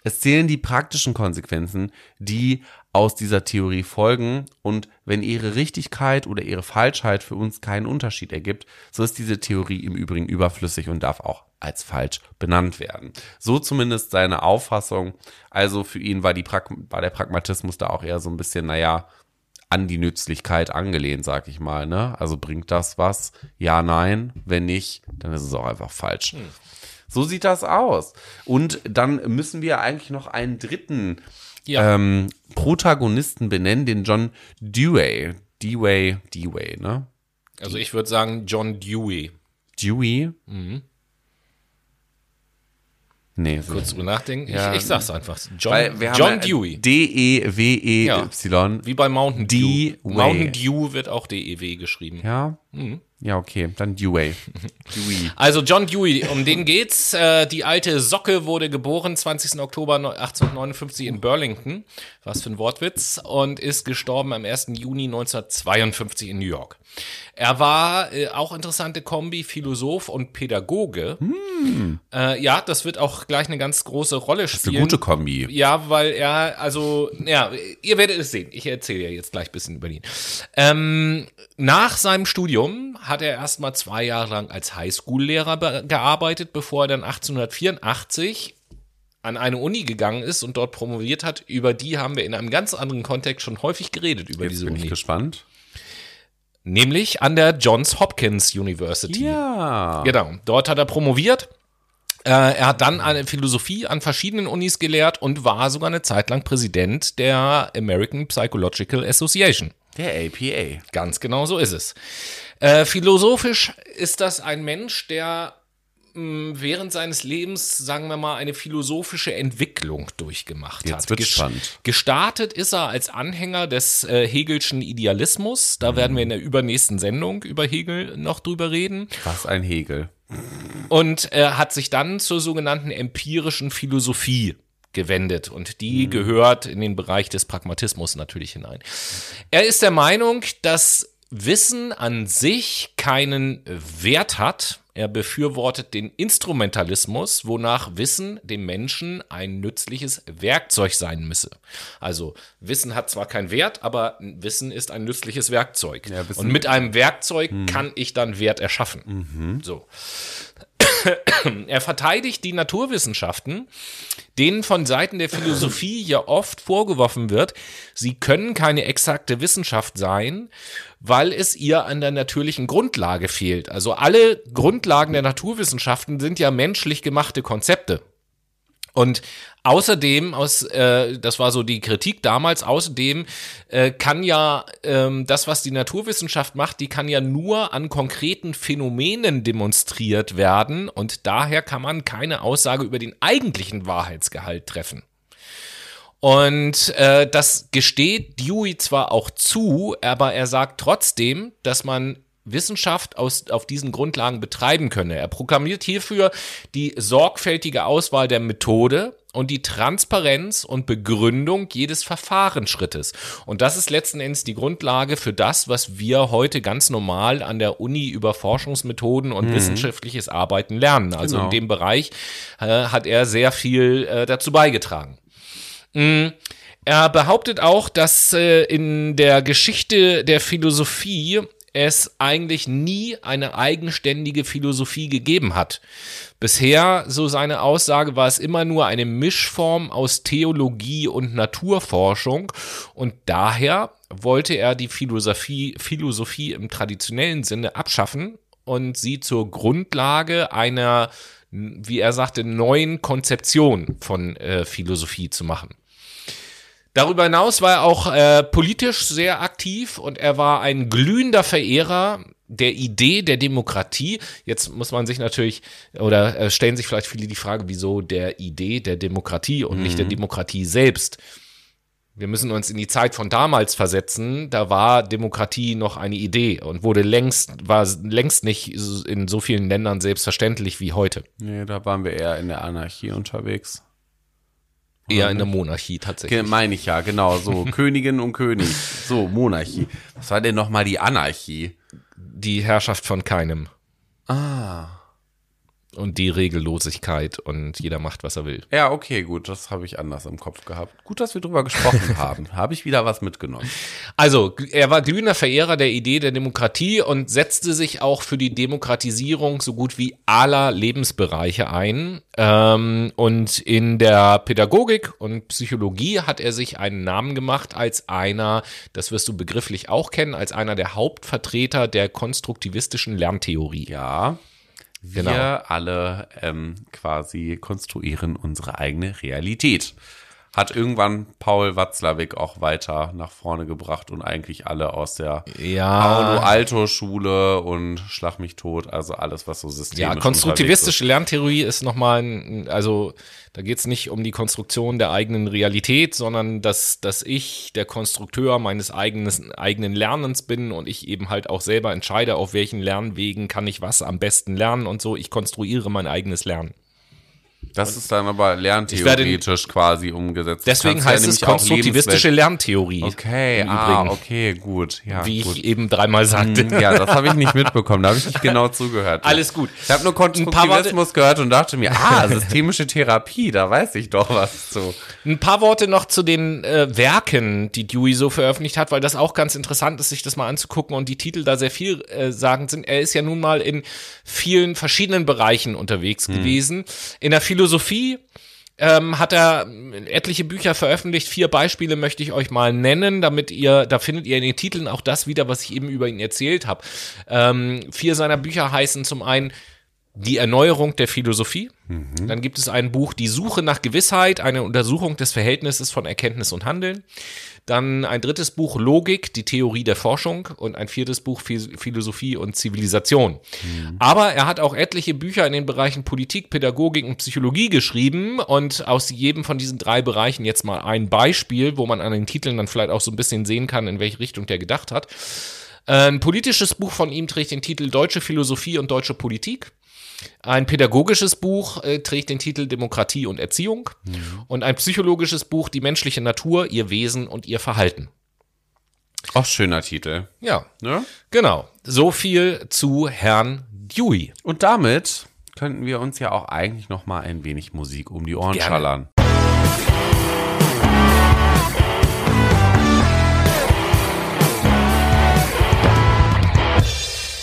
es zählen die praktischen Konsequenzen, die aus dieser Theorie folgen und wenn ihre Richtigkeit oder ihre Falschheit für uns keinen Unterschied ergibt, so ist diese Theorie im Übrigen überflüssig und darf auch als falsch benannt werden. So zumindest seine Auffassung. Also für ihn war, die war der Pragmatismus da auch eher so ein bisschen, naja, an die Nützlichkeit angelehnt, sag ich mal. Ne? Also bringt das was? Ja, nein. Wenn nicht, dann ist es auch einfach falsch. Hm. So sieht das aus. Und dann müssen wir eigentlich noch einen dritten ja. ähm, Protagonisten benennen, den John Dewey. Dewey, Dewey, ne? Also ich würde sagen John Dewey. Dewey? Mhm. Nee, so. Kurz drüber nachdenken. Ja. Ich, ich sag's einfach. John, John Dewey. D-E-W-E-Y. Ja, wie bei Mountain Dew. Mountain Dew wird auch D-E-W geschrieben. Ja. Mhm. Ja, okay, dann Dewey. Dewey. Also John Dewey, um den geht's. Äh, die alte Socke wurde geboren 20. Oktober 1859 in Burlington. Was für ein Wortwitz. Und ist gestorben am 1. Juni 1952 in New York. Er war äh, auch interessante Kombi, Philosoph und Pädagoge. Hm. Äh, ja, das wird auch gleich eine ganz große Rolle spielen. Eine gute Kombi. Ja, weil er, also, ja, ihr werdet es sehen. Ich erzähle ja jetzt gleich ein bisschen über ihn. Ähm, nach seinem Studium hat er erstmal zwei Jahre lang als Highschool-Lehrer gearbeitet, bevor er dann 1884 an eine Uni gegangen ist und dort promoviert hat. Über die haben wir in einem ganz anderen Kontext schon häufig geredet, über Jetzt diese bin Uni. Ich gespannt. Nämlich an der Johns Hopkins University. Ja. Genau. Dort hat er promoviert. Äh, er hat dann eine Philosophie an verschiedenen Unis gelehrt und war sogar eine Zeit lang Präsident der American Psychological Association. Der APA. Ganz genau so ist es. Äh, philosophisch ist das ein Mensch, der mh, während seines Lebens, sagen wir mal, eine philosophische Entwicklung durchgemacht Jetzt hat. Wird spannend. Gestartet ist er als Anhänger des äh, Hegelschen Idealismus. Da mhm. werden wir in der übernächsten Sendung über Hegel noch drüber reden. Was ein Hegel. Und er hat sich dann zur sogenannten empirischen Philosophie gewendet und die mhm. gehört in den Bereich des Pragmatismus natürlich hinein. Er ist der Meinung, dass Wissen an sich keinen Wert hat. Er befürwortet den Instrumentalismus, wonach Wissen dem Menschen ein nützliches Werkzeug sein müsse. Also Wissen hat zwar keinen Wert, aber Wissen ist ein nützliches Werkzeug. Ja, Und mit einem Werkzeug kann ich dann Wert erschaffen. So. Er verteidigt die Naturwissenschaften, denen von Seiten der Philosophie ja oft vorgeworfen wird, sie können keine exakte Wissenschaft sein, weil es ihr an der natürlichen Grundlage fehlt. Also alle Grundlagen der Naturwissenschaften sind ja menschlich gemachte Konzepte. Und außerdem, aus, äh, das war so die Kritik damals, außerdem äh, kann ja ähm, das, was die Naturwissenschaft macht, die kann ja nur an konkreten Phänomenen demonstriert werden und daher kann man keine Aussage über den eigentlichen Wahrheitsgehalt treffen. Und äh, das gesteht Dewey zwar auch zu, aber er sagt trotzdem, dass man Wissenschaft aus, auf diesen Grundlagen betreiben könne. Er proklamiert hierfür die sorgfältige Auswahl der Methode und die Transparenz und Begründung jedes Verfahrensschrittes. Und das ist letzten Endes die Grundlage für das, was wir heute ganz normal an der Uni über Forschungsmethoden und wissenschaftliches Arbeiten lernen. Also Genau. in dem Bereich äh, hat er sehr viel äh, dazu beigetragen. Er behauptet auch, dass äh, in der Geschichte der Philosophie es eigentlich nie eine eigenständige Philosophie gegeben hat. Bisher, so seine Aussage, war es immer nur eine Mischform aus Theologie und Naturforschung und daher wollte er die Philosophie, Philosophie im traditionellen Sinne abschaffen und sie zur Grundlage einer, wie er sagte, neuen Konzeption von äh, Philosophie zu machen. Darüber hinaus war er auch äh, politisch sehr aktiv und er war ein glühender Verehrer der Idee der Demokratie. Jetzt muss man sich natürlich oder äh, stellen sich vielleicht viele die Frage, wieso der Idee der Demokratie und nicht der Demokratie selbst. Wir müssen uns in die Zeit von damals versetzen. Da war Demokratie noch eine Idee und wurde längst, war längst nicht in so vielen Ländern selbstverständlich wie heute. Nee, da waren wir eher in der Anarchie unterwegs. Eher in der Monarchie tatsächlich. Meine ich ja, genau, so Königin und König. So, Monarchie. Was war denn nochmal die Anarchie? die Herrschaft von keinem. Ah. Und die Regellosigkeit und jeder macht, was er will. Ja, okay, gut, das habe ich anders im Kopf gehabt. Gut, dass wir drüber gesprochen haben. Habe ich wieder was mitgenommen. Also, er war glühender Verehrer der Idee der Demokratie und setzte sich auch für die Demokratisierung so gut wie aller Lebensbereiche ein. Ähm, und in der Pädagogik und Psychologie hat er sich einen Namen gemacht als einer, das wirst du begrifflich auch kennen, als einer der Hauptvertreter der konstruktivistischen Lerntheorie. Ja. Wir Genau. alle ähm, quasi konstruieren unsere eigene Realität. Hat irgendwann Paul Watzlawick auch weiter nach vorne gebracht und eigentlich alle aus der Ja. Paulo Alto Schule und Schlag mich tot, also alles, was so systemisch Ja, konstruktivistische Lerntheorie ist nochmal, ein, also da geht es nicht um die Konstruktion der eigenen Realität, sondern dass, dass ich der Konstrukteur meines eigenen, eigenen Lernens bin und ich eben halt auch selber entscheide, auf welchen Lernwegen kann ich was am besten lernen und so. Ich konstruiere mein eigenes Lernen. Das ist dann aber lerntheoretisch quasi umgesetzt. Deswegen kannst ja heißt es konstruktivistische Lerntheorie. Okay, ah, okay, gut. Ja, Wie gut. ich eben dreimal sagte. Hm, Ja, das habe ich nicht mitbekommen. Da habe ich nicht genau zugehört. Alles gut. Ich habe nur Konstruktivismus gehört und dachte mir, ah, systemische Therapie, da weiß ich doch was zu. Ein paar Worte noch zu den äh, Werken, die Dewey so veröffentlicht hat, weil das auch ganz interessant ist, sich das mal anzugucken und die Titel da sehr viel äh, sagend sind. Er ist ja nun mal in vielen verschiedenen Bereichen unterwegs gewesen. In der Philosophie ähm, hat er etliche Bücher veröffentlicht. Vier Beispiele möchte ich euch mal nennen, damit ihr, da findet ihr in den Titeln auch das wieder, was ich eben über ihn erzählt habe. Ähm, vier seiner Bücher heißen zum einen die Erneuerung der Philosophie. Dann gibt es ein Buch Die Suche nach Gewissheit, eine Untersuchung des Verhältnisses von Erkenntnis und Handeln. Dann ein drittes Buch Logik, die Theorie der Forschung und ein viertes Buch Phi- Philosophie und Zivilisation. Aber er hat auch etliche Bücher in den Bereichen Politik, Pädagogik und Psychologie geschrieben und aus jedem von diesen drei Bereichen jetzt mal ein Beispiel, wo man an den Titeln dann vielleicht auch so ein bisschen sehen kann, in welche Richtung der gedacht hat. Ein politisches Buch von ihm trägt den Titel Deutsche Philosophie und deutsche Politik. Ein pädagogisches Buch äh, trägt den Titel Demokratie und Erziehung und ein psychologisches Buch Die menschliche Natur, ihr Wesen und ihr Verhalten. Auch schöner Titel. Ja, Ne? genau. So viel zu Herrn Dewey. Und damit könnten wir uns ja auch eigentlich noch mal ein wenig Musik um die Ohren Gerne. schallern.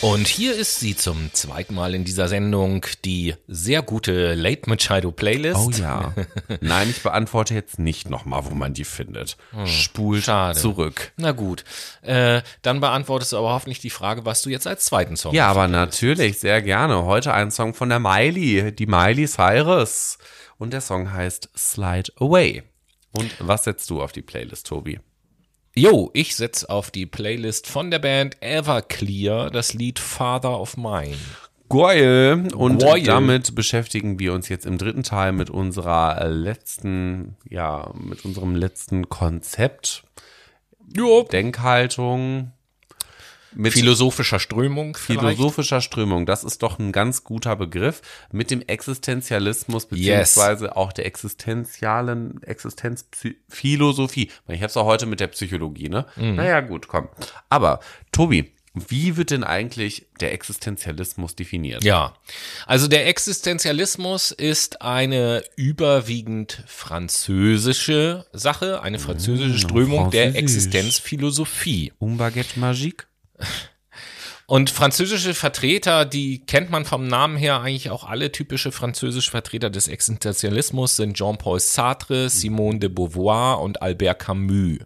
Und hier ist sie zum zweiten Mal in dieser Sendung, die sehr gute Late Machado Playlist. Oh ja. Nein, ich beantworte jetzt nicht noch mal, wo man die findet. Spult Hm, schade. zurück. Na gut, äh, dann beantwortest du aber hoffentlich die Frage, was du jetzt als zweiten Song Ja, aber natürlich, sehr gerne. Heute ein Song von der Miley, die Miley Cyrus. Und der Song heißt Slide Away. Und was setzt du auf die Playlist, Tobi? Jo, ich setz auf die Playlist von der Band Everclear das Lied Father of Mine. Geil. Und Geil. damit beschäftigen wir uns jetzt im dritten Teil mit unserer letzten, ja, mit unserem letzten Konzept, Jo. Denkhaltung, mit Philosophischer Strömung vielleicht. philosophischer Strömung. Das ist doch ein ganz guter Begriff. Mit dem Existenzialismus beziehungsweise auch der existenzialen Existenzphilosophie. Ich habe es auch heute mit der Psychologie, ne? Naja, gut, komm. Aber, Tobi, wie wird denn eigentlich der Existenzialismus definiert? Ja, also der Existenzialismus ist eine überwiegend französische Sache, eine französische Strömung der französisch. Existenzphilosophie. Um Baguette Magique? Und französische Vertreter, die kennt man vom Namen her eigentlich auch alle typische französische Vertreter des Existenzialismus sind Jean-Paul Sartre, Simone de Beauvoir und Albert Camus.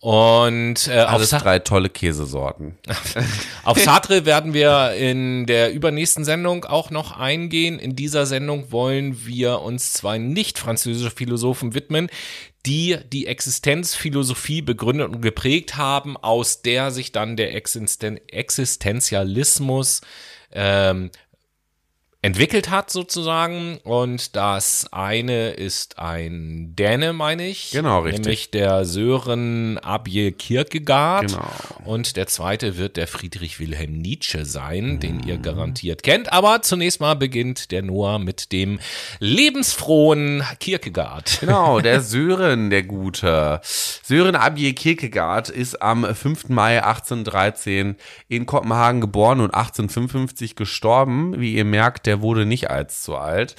Und äh, auf, Alles Sa drei tolle Käsesorten. auf Sartre werden wir in der übernächsten Sendung auch noch eingehen. In dieser Sendung wollen wir uns zwei nicht französische Philosophen widmen, die die Existenzphilosophie begründet und geprägt haben, aus der sich dann der Existen Existenzialismus ähm, entwickelt hat sozusagen. Und das eine ist ein Däne, meine ich. Genau, richtig. Nämlich der Sören Abje Kierkegaard. Genau. Und der zweite wird der Friedrich Wilhelm Nietzsche sein, den Mhm. ihr garantiert kennt. Aber zunächst mal beginnt der Noah mit dem lebensfrohen Kierkegaard. Genau, der Sören, der Gute. Sören Abje Kierkegaard ist am 5. Mai 1813 in Kopenhagen geboren und 1855 gestorben. Wie ihr merkt, der wurde nicht allzu alt.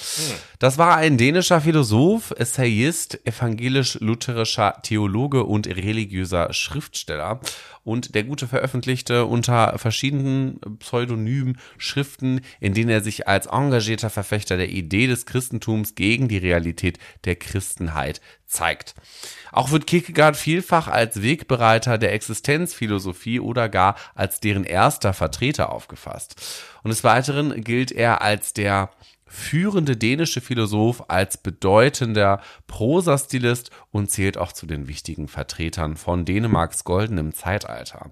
Das war ein dänischer Philosoph, Essayist, evangelisch-lutherischer Theologe und religiöser Schriftsteller. Und der Gute veröffentlichte unter verschiedenen Pseudonymen Schriften, in denen er sich als engagierter Verfechter der Idee des Christentums gegen die Realität der Christenheit zeigt. Auch wird Kierkegaard vielfach als Wegbereiter der Existenzphilosophie oder gar als deren erster Vertreter aufgefasst. Und des Weiteren gilt er als der führende dänische Philosoph, als bedeutender Prosastilist und zählt auch zu den wichtigen Vertretern von Dänemarks goldenem Zeitalter.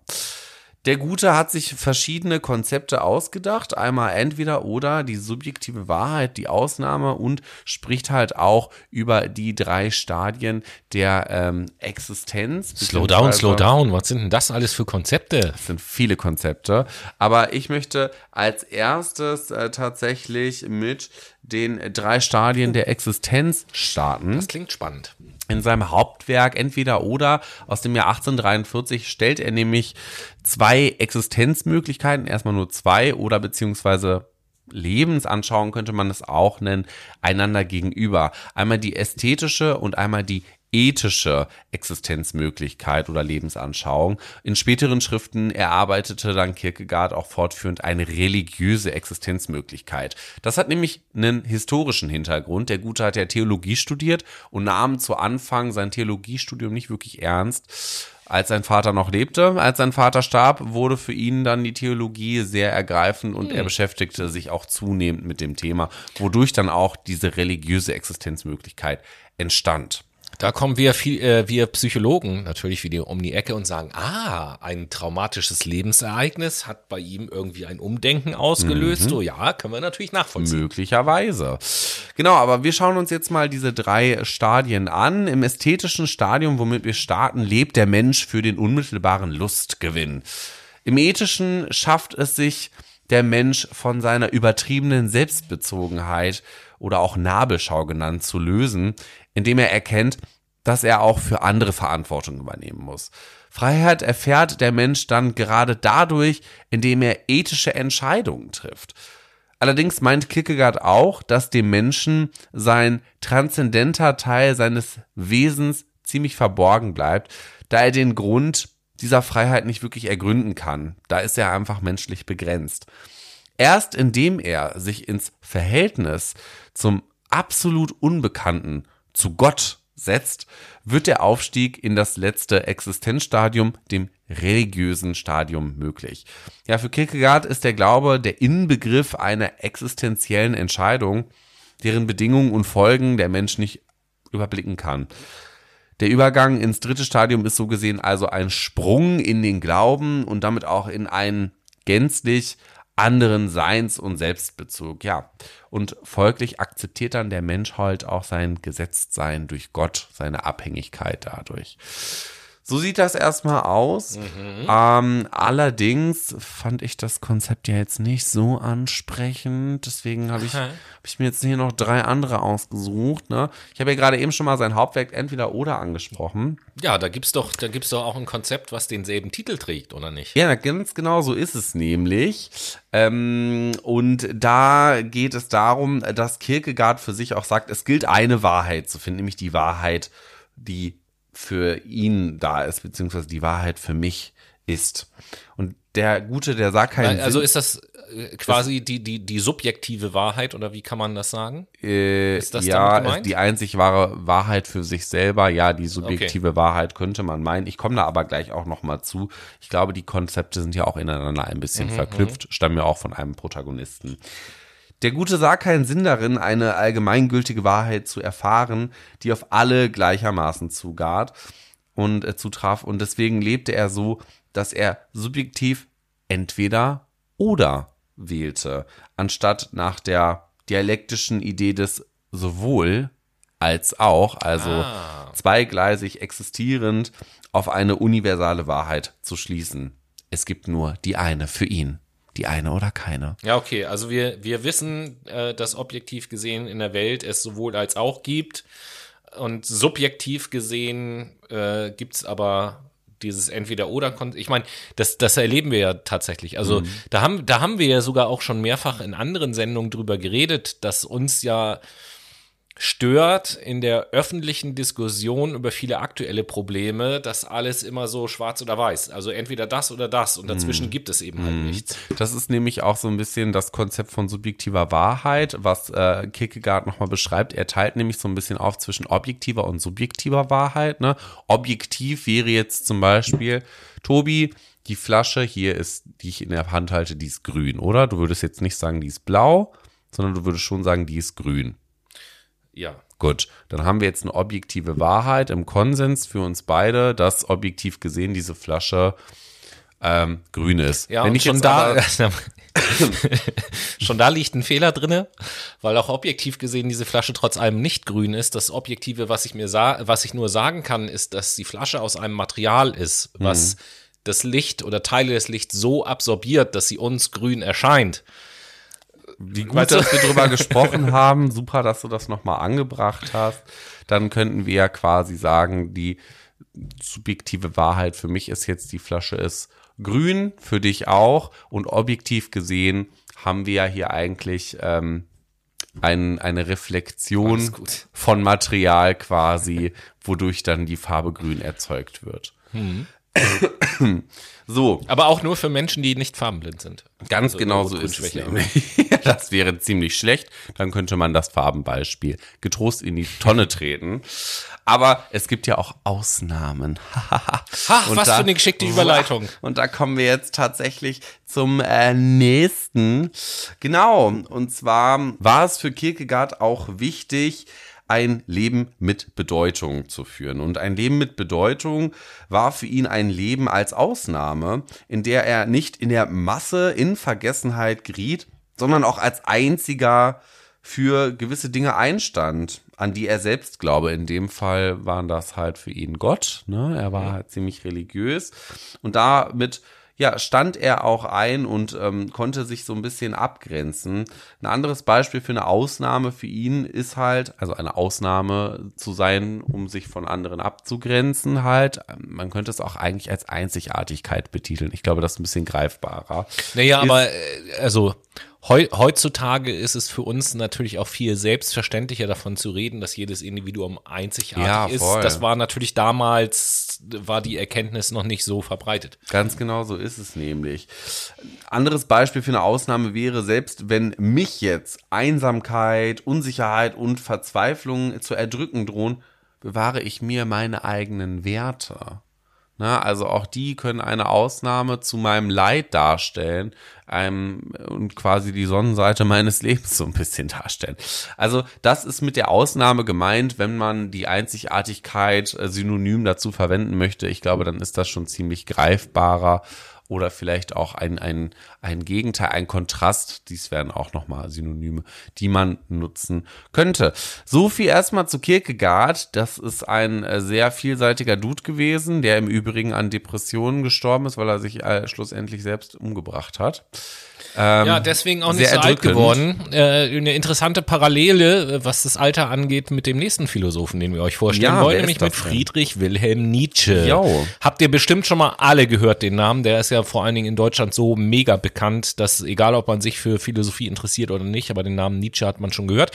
Der Gute hat sich verschiedene Konzepte ausgedacht. Einmal entweder oder die subjektive Wahrheit, die Ausnahme und spricht halt auch über die drei Stadien der ähm, Existenz. Slow down, slow down. Was sind denn das alles für Konzepte? das sind viele Konzepte. Aber ich möchte als erstes äh, tatsächlich mit den drei Stadien der Existenz starten. Das klingt spannend. In seinem Hauptwerk Entweder oder aus dem Jahr 1843 stellt er nämlich zwei Existenzmöglichkeiten, erstmal nur zwei oder beziehungsweise Lebensanschauung könnte man es auch nennen, einander gegenüber. Einmal die ästhetische und einmal die ethische Existenzmöglichkeit oder Lebensanschauung. In späteren Schriften erarbeitete dann Kierkegaard auch fortführend eine religiöse Existenzmöglichkeit. Das hat nämlich einen historischen Hintergrund. Der Gute hat ja Theologie studiert und nahm zu Anfang sein Theologiestudium nicht wirklich ernst. Als sein Vater noch lebte, als sein Vater starb, wurde für ihn dann die Theologie sehr ergreifend und er beschäftigte sich auch zunehmend mit dem Thema, wodurch dann auch diese religiöse Existenzmöglichkeit entstand. Da kommen wir viel, äh, wir Psychologen natürlich wieder um die Ecke und sagen, ah, ein traumatisches Lebensereignis hat bei ihm irgendwie ein Umdenken ausgelöst. Mhm. So, ja, können wir natürlich nachvollziehen. Möglicherweise. Genau, aber wir schauen uns jetzt mal diese drei Stadien an. Im ästhetischen Stadium, womit wir starten, lebt der Mensch für den unmittelbaren Lustgewinn. Im ethischen schafft es sich der Mensch von seiner übertriebenen Selbstbezogenheit oder auch Nabelschau genannt zu lösen, indem er erkennt, dass er auch für andere Verantwortung übernehmen muss. Freiheit erfährt der Mensch dann gerade dadurch, indem er ethische Entscheidungen trifft. Allerdings meint Kierkegaard auch, dass dem Menschen sein transzendenter Teil seines Wesens ziemlich verborgen bleibt, da er den Grund dieser Freiheit nicht wirklich ergründen kann. Da ist er einfach menschlich begrenzt. Erst indem er sich ins Verhältnis zum absolut Unbekannten, zu Gott setzt, wird der Aufstieg in das letzte Existenzstadium, dem religiösen Stadium, möglich. Ja, für Kierkegaard ist der Glaube der Inbegriff einer existenziellen Entscheidung, deren Bedingungen und Folgen der Mensch nicht überblicken kann. Der Übergang ins dritte Stadium ist so gesehen also ein Sprung in den Glauben und damit auch in einen gänzlich anderen Seins- und Selbstbezug, ja. Und folglich akzeptiert dann der Mensch halt auch sein Gesetztsein durch Gott, seine Abhängigkeit dadurch. So sieht das erstmal aus. Mhm. Ähm, allerdings fand ich das Konzept ja jetzt nicht so ansprechend. Deswegen habe ich, hab ich mir jetzt hier noch drei andere ausgesucht. Ne? Ich habe ja gerade eben schon mal sein Hauptwerk entweder oder angesprochen. Ja, da gibt's doch, da gibt's doch auch ein Konzept, was denselben Titel trägt, oder nicht? Ja, ganz genau so ist es nämlich. Ähm, und da geht es darum, dass Kierkegaard für sich auch sagt, es gilt eine Wahrheit zu finden, nämlich die Wahrheit, die für ihn da ist, beziehungsweise die Wahrheit für mich ist. Und der Gute, der sagt keinen Also Sinn. ist das äh, quasi die, die, die subjektive Wahrheit oder wie kann man das sagen? Äh, ist das ja, die einzig wahre Wahrheit für sich selber. Ja, die subjektive okay. Wahrheit könnte man meinen. Ich komme da aber gleich auch nochmal zu. Ich glaube, die Konzepte sind ja auch ineinander ein bisschen mhm, verknüpft, mhm. stammen ja auch von einem Protagonisten. Der Gute sah keinen Sinn darin, eine allgemeingültige Wahrheit zu erfahren, die auf alle gleichermaßen zugart und äh, zutraf. Und deswegen lebte er so, dass er subjektiv entweder oder wählte, anstatt nach der dialektischen Idee des sowohl als auch, also ah. zweigleisig existierend, auf eine universale Wahrheit zu schließen. Es gibt nur die eine für ihn die eine oder keine. Ja, okay. Also wir, wir wissen, äh, dass objektiv gesehen in der Welt es sowohl als auch gibt. Und subjektiv gesehen äh, gibt es aber dieses Entweder-Oder. Ich meine, das, das erleben wir ja tatsächlich. Also mhm. da, haben, da haben wir ja sogar auch schon mehrfach in anderen Sendungen drüber geredet, dass uns ja stört in der öffentlichen Diskussion über viele aktuelle Probleme, dass alles immer so schwarz oder weiß. Also entweder das oder das und dazwischen mm. gibt es eben halt mm. nichts. Das ist nämlich auch so ein bisschen das Konzept von subjektiver Wahrheit, was äh, Kierkegaard nochmal beschreibt. Er teilt nämlich so ein bisschen auf zwischen objektiver und subjektiver Wahrheit. Ne? Objektiv wäre jetzt zum Beispiel, Tobi, die Flasche hier ist, die ich in der Hand halte, die ist grün, oder? Du würdest jetzt nicht sagen, die ist blau, sondern du würdest schon sagen, die ist grün. Ja. Gut, dann haben wir jetzt eine objektive Wahrheit im Konsens für uns beide, dass objektiv gesehen diese Flasche ähm, grün ist. Ja, Wenn ich schon da, schon da liegt ein Fehler drinne, weil auch objektiv gesehen diese Flasche trotz allem nicht grün ist. Das Objektive, was ich mir was ich nur sagen kann, ist, dass die Flasche aus einem Material ist, was mhm. das Licht oder Teile des Lichts so absorbiert, dass sie uns grün erscheint wie gut, weißt du? dass wir drüber gesprochen haben. Super, dass du das nochmal angebracht hast. Dann könnten wir ja quasi sagen, die subjektive Wahrheit für mich ist jetzt, die Flasche ist grün, für dich auch. Und objektiv gesehen haben wir ja hier eigentlich ähm, ein, eine Reflexion von Material quasi, wodurch dann die Farbe grün erzeugt wird. Hm. So. Aber auch nur für Menschen, die nicht farbenblind sind. Ganz also genau so ist es das wäre ziemlich schlecht. Dann könnte man das Farbenbeispiel getrost in die Tonne treten. Aber es gibt ja auch Ausnahmen. ha, was da, für eine geschickte Überleitung. Und da kommen wir jetzt tatsächlich zum äh, nächsten. Genau. Und zwar war es für Kierkegaard auch wichtig, ein Leben mit Bedeutung zu führen. Und ein Leben mit Bedeutung war für ihn ein Leben als Ausnahme, in der er nicht in der Masse in Vergessenheit geriet, sondern auch als einziger für gewisse Dinge einstand, an die er selbst glaube. In dem Fall waren das halt für ihn Gott. Ne? Er war halt ziemlich religiös und damit ja, stand er auch ein und ähm, konnte sich so ein bisschen abgrenzen. Ein anderes Beispiel für eine Ausnahme für ihn ist halt, also eine Ausnahme zu sein, um sich von anderen abzugrenzen halt. Man könnte es auch eigentlich als Einzigartigkeit betiteln. Ich glaube, das ist ein bisschen greifbarer. Naja, aber äh, heutzutage ist es für uns natürlich auch viel selbstverständlicher davon zu reden, dass jedes Individuum einzigartig ja, ist. Das war natürlich damals, war die Erkenntnis noch nicht so verbreitet. Ganz genau so ist es nämlich. Anderes Beispiel für eine Ausnahme wäre, selbst wenn mich jetzt Einsamkeit, Unsicherheit und Verzweiflung zu erdrücken drohen, bewahre ich mir meine eigenen Werte. Na, also auch die können eine Ausnahme zu meinem Leid darstellen ähm, und quasi die Sonnenseite meines Lebens so ein bisschen darstellen. Also das ist mit der Ausnahme gemeint, wenn man die Einzigartigkeit äh, synonym dazu verwenden möchte. Ich glaube, dann ist das schon ziemlich greifbarer oder vielleicht auch ein, ein, ein Gegenteil, ein Kontrast. Dies wären auch nochmal Synonyme, die man nutzen könnte. So viel erstmal zu Kierkegaard. Das ist ein äh, sehr vielseitiger Dude gewesen, der im Übrigen an Depressionen gestorben ist, weil er sich äh, schlussendlich selbst umgebracht hat. Ähm, ja, deswegen auch nicht so alt geworden. Äh, eine interessante Parallele, äh, was das Alter angeht, mit dem nächsten Philosophen, den wir euch vorstellen ja, wollen, nämlich mit Friedrich Wilhelm Nietzsche. Jo. Habt ihr bestimmt schon mal alle gehört, den Namen. Der ist ja vor allen Dingen in Deutschland so mega bekannt, dass egal, ob man sich für Philosophie interessiert oder nicht, aber den Namen Nietzsche hat man schon gehört.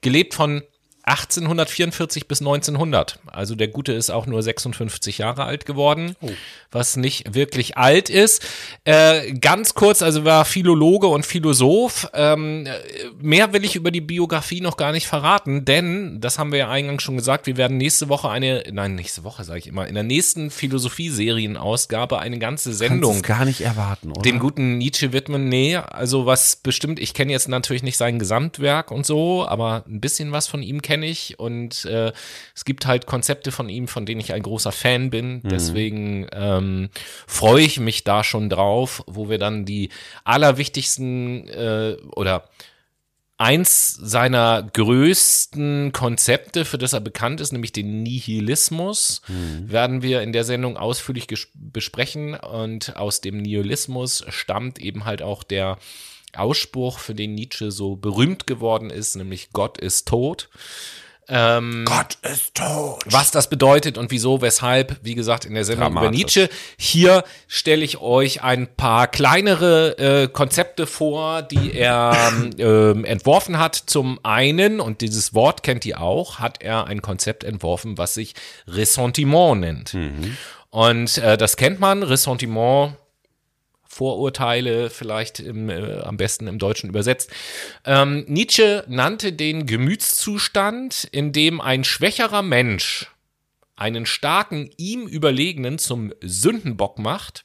Gelebt von 1844 bis 1900. Also der Gute ist auch nur 56 Jahre alt geworden, oh. was nicht wirklich alt ist. Äh, ganz kurz, also war Philologe und Philosoph. Ähm, mehr will ich über die Biografie noch gar nicht verraten, denn, das haben wir ja eingangs schon gesagt, wir werden nächste Woche eine, nein, nächste Woche sage ich immer, in der nächsten Philosophie-Serienausgabe eine ganze Sendung. gar nicht erwarten, oder? Dem guten Nietzsche widmen. Nee, also was bestimmt, ich kenne jetzt natürlich nicht sein Gesamtwerk und so, aber ein bisschen was von ihm kennen kenne ich und äh, es gibt halt Konzepte von ihm, von denen ich ein großer Fan bin. Mhm. Deswegen ähm, freue ich mich da schon drauf, wo wir dann die allerwichtigsten äh, oder eins seiner größten Konzepte, für das er bekannt ist, nämlich den Nihilismus, mhm. werden wir in der Sendung ausführlich besprechen. Und aus dem Nihilismus stammt eben halt auch der Ausspruch, für den Nietzsche so berühmt geworden ist, nämlich Gott ist tot. Ähm, Gott ist tot. Was das bedeutet und wieso, weshalb, wie gesagt, in der Sendung über Nietzsche. Hier stelle ich euch ein paar kleinere äh, Konzepte vor, die er ähm, entworfen hat. Zum einen, und dieses Wort kennt ihr auch, hat er ein Konzept entworfen, was sich Ressentiment nennt. Mhm. Und äh, das kennt man, Ressentiment Vorurteile vielleicht im, äh, am besten im Deutschen übersetzt. Ähm, Nietzsche nannte den Gemütszustand, in dem ein schwächerer Mensch einen starken, ihm überlegenen zum Sündenbock macht,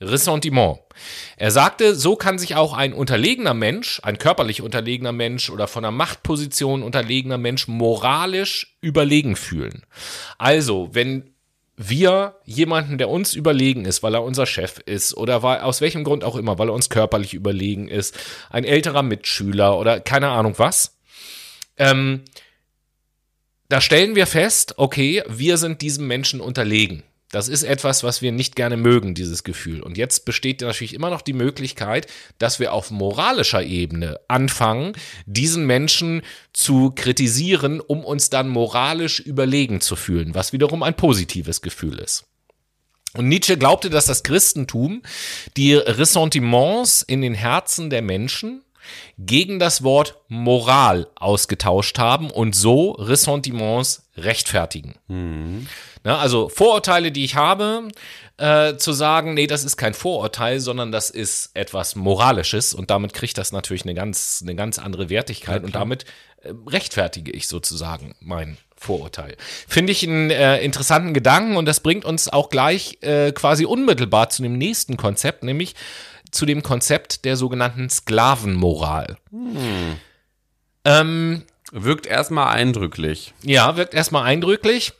Ressentiment. Er sagte, so kann sich auch ein unterlegener Mensch, ein körperlich unterlegener Mensch oder von einer Machtposition unterlegener Mensch moralisch überlegen fühlen. Also, wenn wir jemanden, der uns überlegen ist, weil er unser Chef ist oder weil, aus welchem Grund auch immer, weil er uns körperlich überlegen ist, ein älterer Mitschüler oder keine Ahnung was, ähm, da stellen wir fest, okay, wir sind diesem Menschen unterlegen. Das ist etwas, was wir nicht gerne mögen, dieses Gefühl. Und jetzt besteht natürlich immer noch die Möglichkeit, dass wir auf moralischer Ebene anfangen, diesen Menschen zu kritisieren, um uns dann moralisch überlegen zu fühlen, was wiederum ein positives Gefühl ist. Und Nietzsche glaubte, dass das Christentum die Ressentiments in den Herzen der Menschen gegen das Wort Moral ausgetauscht haben und so Ressentiments rechtfertigen. Mhm. Na, also Vorurteile, die ich habe, äh, zu sagen, nee, das ist kein Vorurteil, sondern das ist etwas Moralisches und damit kriegt das natürlich eine ganz, eine ganz andere Wertigkeit ja, und damit äh, rechtfertige ich sozusagen mein Vorurteil. Finde ich einen äh, interessanten Gedanken und das bringt uns auch gleich äh, quasi unmittelbar zu dem nächsten Konzept, nämlich zu dem Konzept der sogenannten Sklavenmoral. Hm. Ähm, wirkt erstmal eindrücklich. Ja, wirkt erstmal eindrücklich.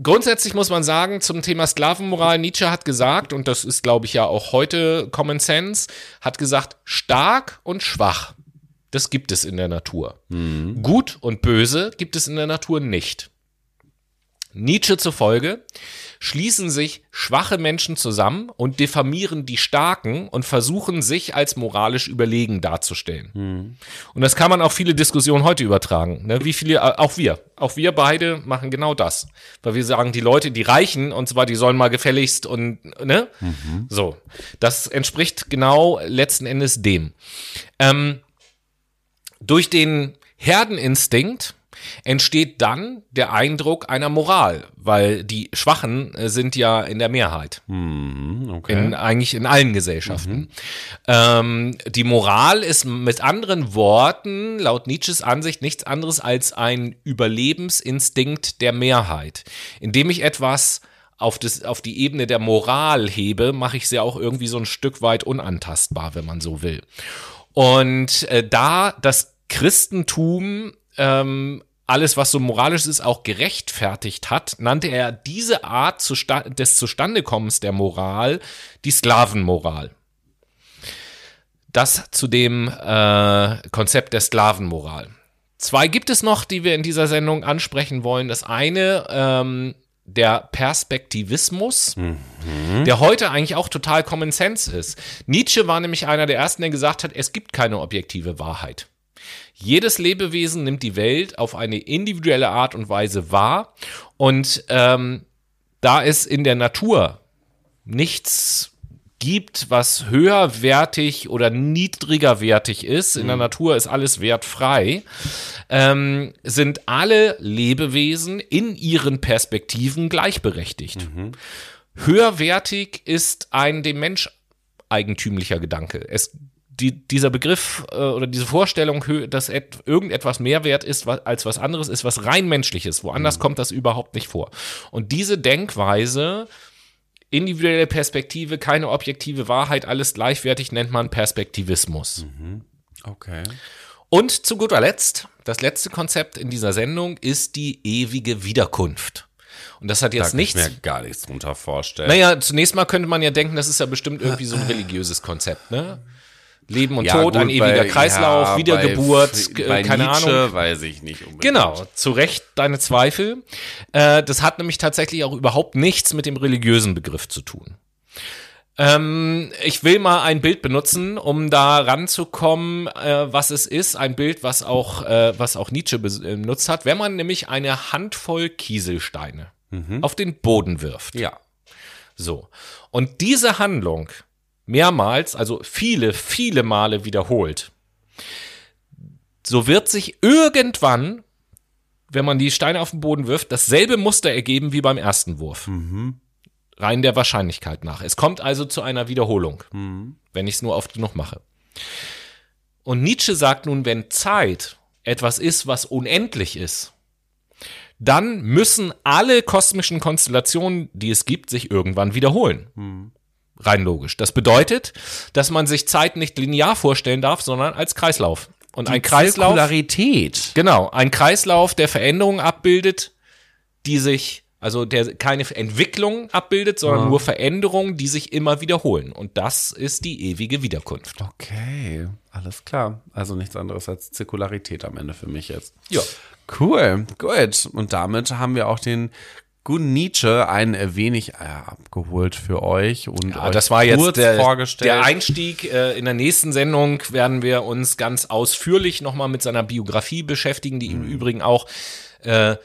Grundsätzlich muss man sagen, zum Thema Sklavenmoral, Nietzsche hat gesagt, und das ist, glaube ich, ja auch heute Common Sense, hat gesagt, stark und schwach, das gibt es in der Natur. Mhm. Gut und böse gibt es in der Natur nicht. Nietzsche zufolge schließen sich schwache Menschen zusammen und diffamieren die Starken und versuchen sich als moralisch überlegen darzustellen. Mhm. Und das kann man auf viele Diskussionen heute übertragen. Ne? Wie viele, äh, auch wir, auch wir beide machen genau das. Weil wir sagen, die Leute, die reichen, und zwar, die sollen mal gefälligst und, ne? Mhm. So. Das entspricht genau letzten Endes dem. Ähm, durch den Herdeninstinkt entsteht dann der Eindruck einer Moral, weil die Schwachen äh, sind ja in der Mehrheit. Mhm, okay. in, eigentlich in allen Gesellschaften. Mhm. Ähm, die Moral ist mit anderen Worten, laut Nietzsches Ansicht, nichts anderes als ein Überlebensinstinkt der Mehrheit. Indem ich etwas auf, das, auf die Ebene der Moral hebe, mache ich sie auch irgendwie so ein Stück weit unantastbar, wenn man so will. Und äh, da das Christentum ähm, alles, was so moralisch ist, auch gerechtfertigt hat, nannte er diese Art des Zustandekommens der Moral die Sklavenmoral. Das zu dem äh, Konzept der Sklavenmoral. Zwei gibt es noch, die wir in dieser Sendung ansprechen wollen. Das eine, ähm, der Perspektivismus, mhm. der heute eigentlich auch total Common Sense ist. Nietzsche war nämlich einer der ersten, der gesagt hat, es gibt keine objektive Wahrheit. Jedes Lebewesen nimmt die Welt auf eine individuelle Art und Weise wahr. Und ähm, da es in der Natur nichts gibt, was höherwertig oder niedrigerwertig ist, in der mhm. Natur ist alles wertfrei, ähm, sind alle Lebewesen in ihren Perspektiven gleichberechtigt. Mhm. Höherwertig ist ein dem Mensch eigentümlicher Gedanke. Es die, dieser Begriff äh, oder diese Vorstellung, dass et, irgendetwas mehr wert ist was, als was anderes, ist was rein menschliches. Woanders mhm. kommt das überhaupt nicht vor. Und diese Denkweise, individuelle Perspektive, keine objektive Wahrheit, alles gleichwertig, nennt man Perspektivismus. Mhm. Okay. Und zu guter Letzt, das letzte Konzept in dieser Sendung ist die ewige Wiederkunft. Und das hat jetzt da nichts. Ich mir gar nichts drunter vorstellen. Naja, zunächst mal könnte man ja denken, das ist ja bestimmt irgendwie so ein religiöses Konzept, ne? Leben und ja, Tod, gut, ein ewiger bei, Kreislauf, ja, Wiedergeburt, bei, bei keine Nietzsche Ahnung. weiß ich nicht unbedingt. Genau, zu Recht deine Zweifel. Äh, das hat nämlich tatsächlich auch überhaupt nichts mit dem religiösen Begriff zu tun. Ähm, ich will mal ein Bild benutzen, um da ranzukommen, äh, was es ist. Ein Bild, was auch, äh, was auch Nietzsche benutzt hat. Wenn man nämlich eine Handvoll Kieselsteine mhm. auf den Boden wirft. Ja. So. Und diese Handlung mehrmals, also viele, viele Male wiederholt, so wird sich irgendwann, wenn man die Steine auf den Boden wirft, dasselbe Muster ergeben wie beim ersten Wurf. Mhm. Rein der Wahrscheinlichkeit nach. Es kommt also zu einer Wiederholung, mhm. wenn ich es nur oft genug mache. Und Nietzsche sagt nun, wenn Zeit etwas ist, was unendlich ist, dann müssen alle kosmischen Konstellationen, die es gibt, sich irgendwann wiederholen. Mhm. Rein logisch. Das bedeutet, dass man sich Zeit nicht linear vorstellen darf, sondern als Kreislauf. Und die ein Kreislauf. Zirkularität. Genau. Ein Kreislauf, der Veränderungen abbildet, die sich, also der keine Entwicklung abbildet, sondern ja. nur Veränderungen, die sich immer wiederholen. Und das ist die ewige Wiederkunft. Okay. Alles klar. Also nichts anderes als Zirkularität am Ende für mich jetzt. Ja. Cool, gut. Und damit haben wir auch den Gun Nietzsche ein wenig äh, abgeholt für euch und ja, das war jetzt der, der Einstieg. Äh, in der nächsten Sendung werden wir uns ganz ausführlich nochmal mit seiner Biografie beschäftigen, die mhm. im Übrigen auch äh,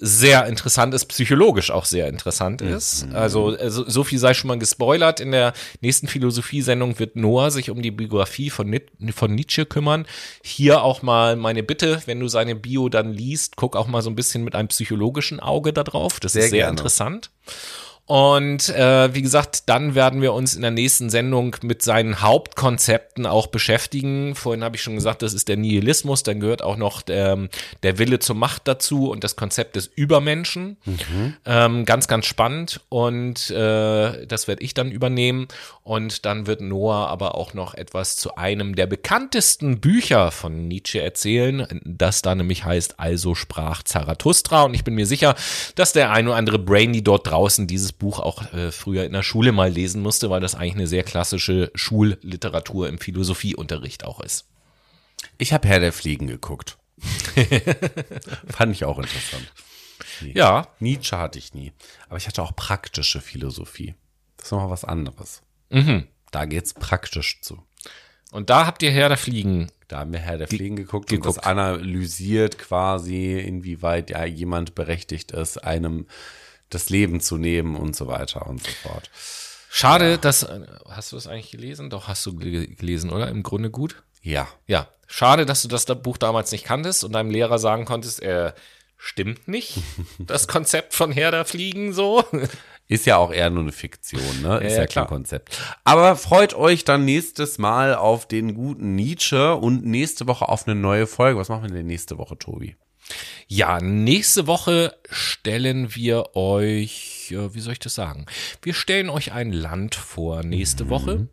sehr interessant ist, psychologisch auch sehr interessant mhm. ist. Mhm. Also, also so viel sei schon mal gespoilert. In der nächsten Philosophiesendung wird Noah sich um die Biografie von, von Nietzsche kümmern. Hier auch mal meine Bitte, wenn du seine Bio dann liest, guck auch mal so ein bisschen mit einem psychologischen Auge da drauf. Das sehr ist sehr gerne. interessant. Und äh, wie gesagt, dann werden wir uns in der nächsten Sendung mit seinen Hauptkonzepten auch beschäftigen. Vorhin habe ich schon gesagt, das ist der Nihilismus, dann gehört auch noch der, der Wille zur Macht dazu und das Konzept des Übermenschen. Mhm. Ähm, ganz, ganz spannend und äh, das werde ich dann übernehmen. Und dann wird Noah aber auch noch etwas zu einem der bekanntesten Bücher von Nietzsche erzählen, das da nämlich heißt Also sprach Zarathustra. Und ich bin mir sicher, dass der ein oder andere Brainy dort draußen dieses Buch auch äh, früher in der Schule mal lesen musste, weil das eigentlich eine sehr klassische Schulliteratur im Philosophieunterricht auch ist. Ich habe Herr der Fliegen geguckt. Fand ich auch interessant. Nee. Ja. Nietzsche hatte ich nie. Aber ich hatte auch praktische Philosophie. Das ist nochmal was anderes. Mhm. Da geht's praktisch zu. Und da habt ihr Herr der Fliegen. Da haben wir Herr der Fliegen geguckt, und geguckt. das analysiert quasi, inwieweit ja jemand berechtigt ist, einem das Leben zu nehmen und so weiter und so fort. Schade, dass. Hast du das eigentlich gelesen? Doch, hast du ge- gelesen, oder? Im Grunde gut? Ja, Ja. Schade, dass du das da- Buch damals nicht kanntest und deinem Lehrer sagen konntest, er stimmt nicht. Das Konzept von Herr der Fliegen so. Ist ja auch eher nur eine Fiktion, ne? Ist Ja, ja, ja, kein klar. Konzept. Aber freut euch dann nächstes Mal auf den guten Nietzsche und nächste Woche auf eine neue Folge. Was machen wir denn nächste Woche, Tobi? Ja, nächste Woche stellen wir euch, äh, wie soll ich das sagen? Wir stellen euch ein Land vor nächste Woche.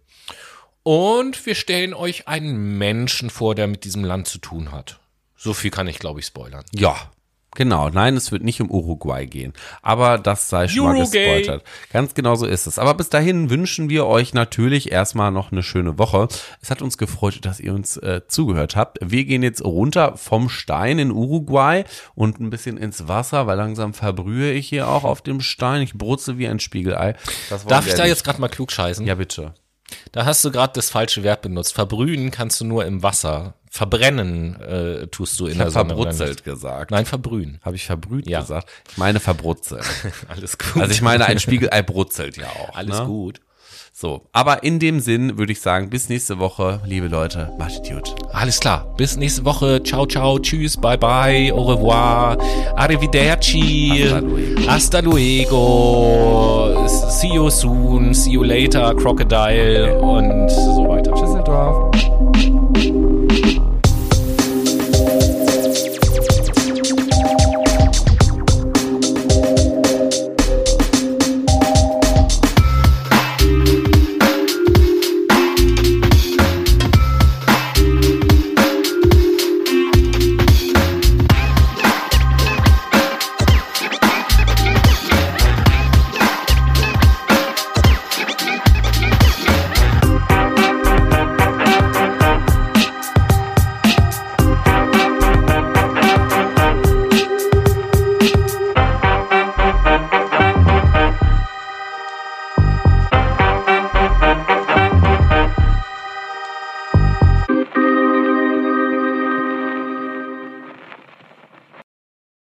Und wir stellen euch einen Menschen vor, der mit diesem Land zu tun hat. So viel kann ich, glaube ich, spoilern. Ja, genau. Nein, es wird nicht um Uruguay gehen. Aber das sei schon mal gespoilert. Ganz genau so ist es. Aber bis dahin wünschen wir euch natürlich erstmal noch eine schöne Woche. Es hat uns gefreut, dass ihr uns äh, zugehört habt. Wir gehen jetzt runter vom Stein in Uruguay und ein bisschen ins Wasser, weil langsam verbrühe ich hier auch auf dem Stein. Ich brutze wie ein Spiegelei. Darf ich da nicht. jetzt gerade mal klug scheißen? Ja, bitte. Da hast du gerade das falsche Verb benutzt. Verbrühen kannst du nur im Wasser. Verbrennen äh, tust du in Ich der Sonne. verbrutzelt gesagt. Nein, verbrühen. Habe ich verbrüht Ja. gesagt? Ich meine verbrutzelt. Alles gut. Also ich meine, ein Spiegelei brutzelt ja auch. Alles ne? gut. So, aber in dem Sinn würde ich sagen, bis nächste Woche, liebe Leute, macht gut. Alles klar. Bis nächste Woche. Ciao, ciao. Tschüss. Bye, bye. Au revoir. Arrivederci. Hasta luego. Hasta luego. See you soon. See you later. Crocodile. Und so weiter. Tschüsseldorf.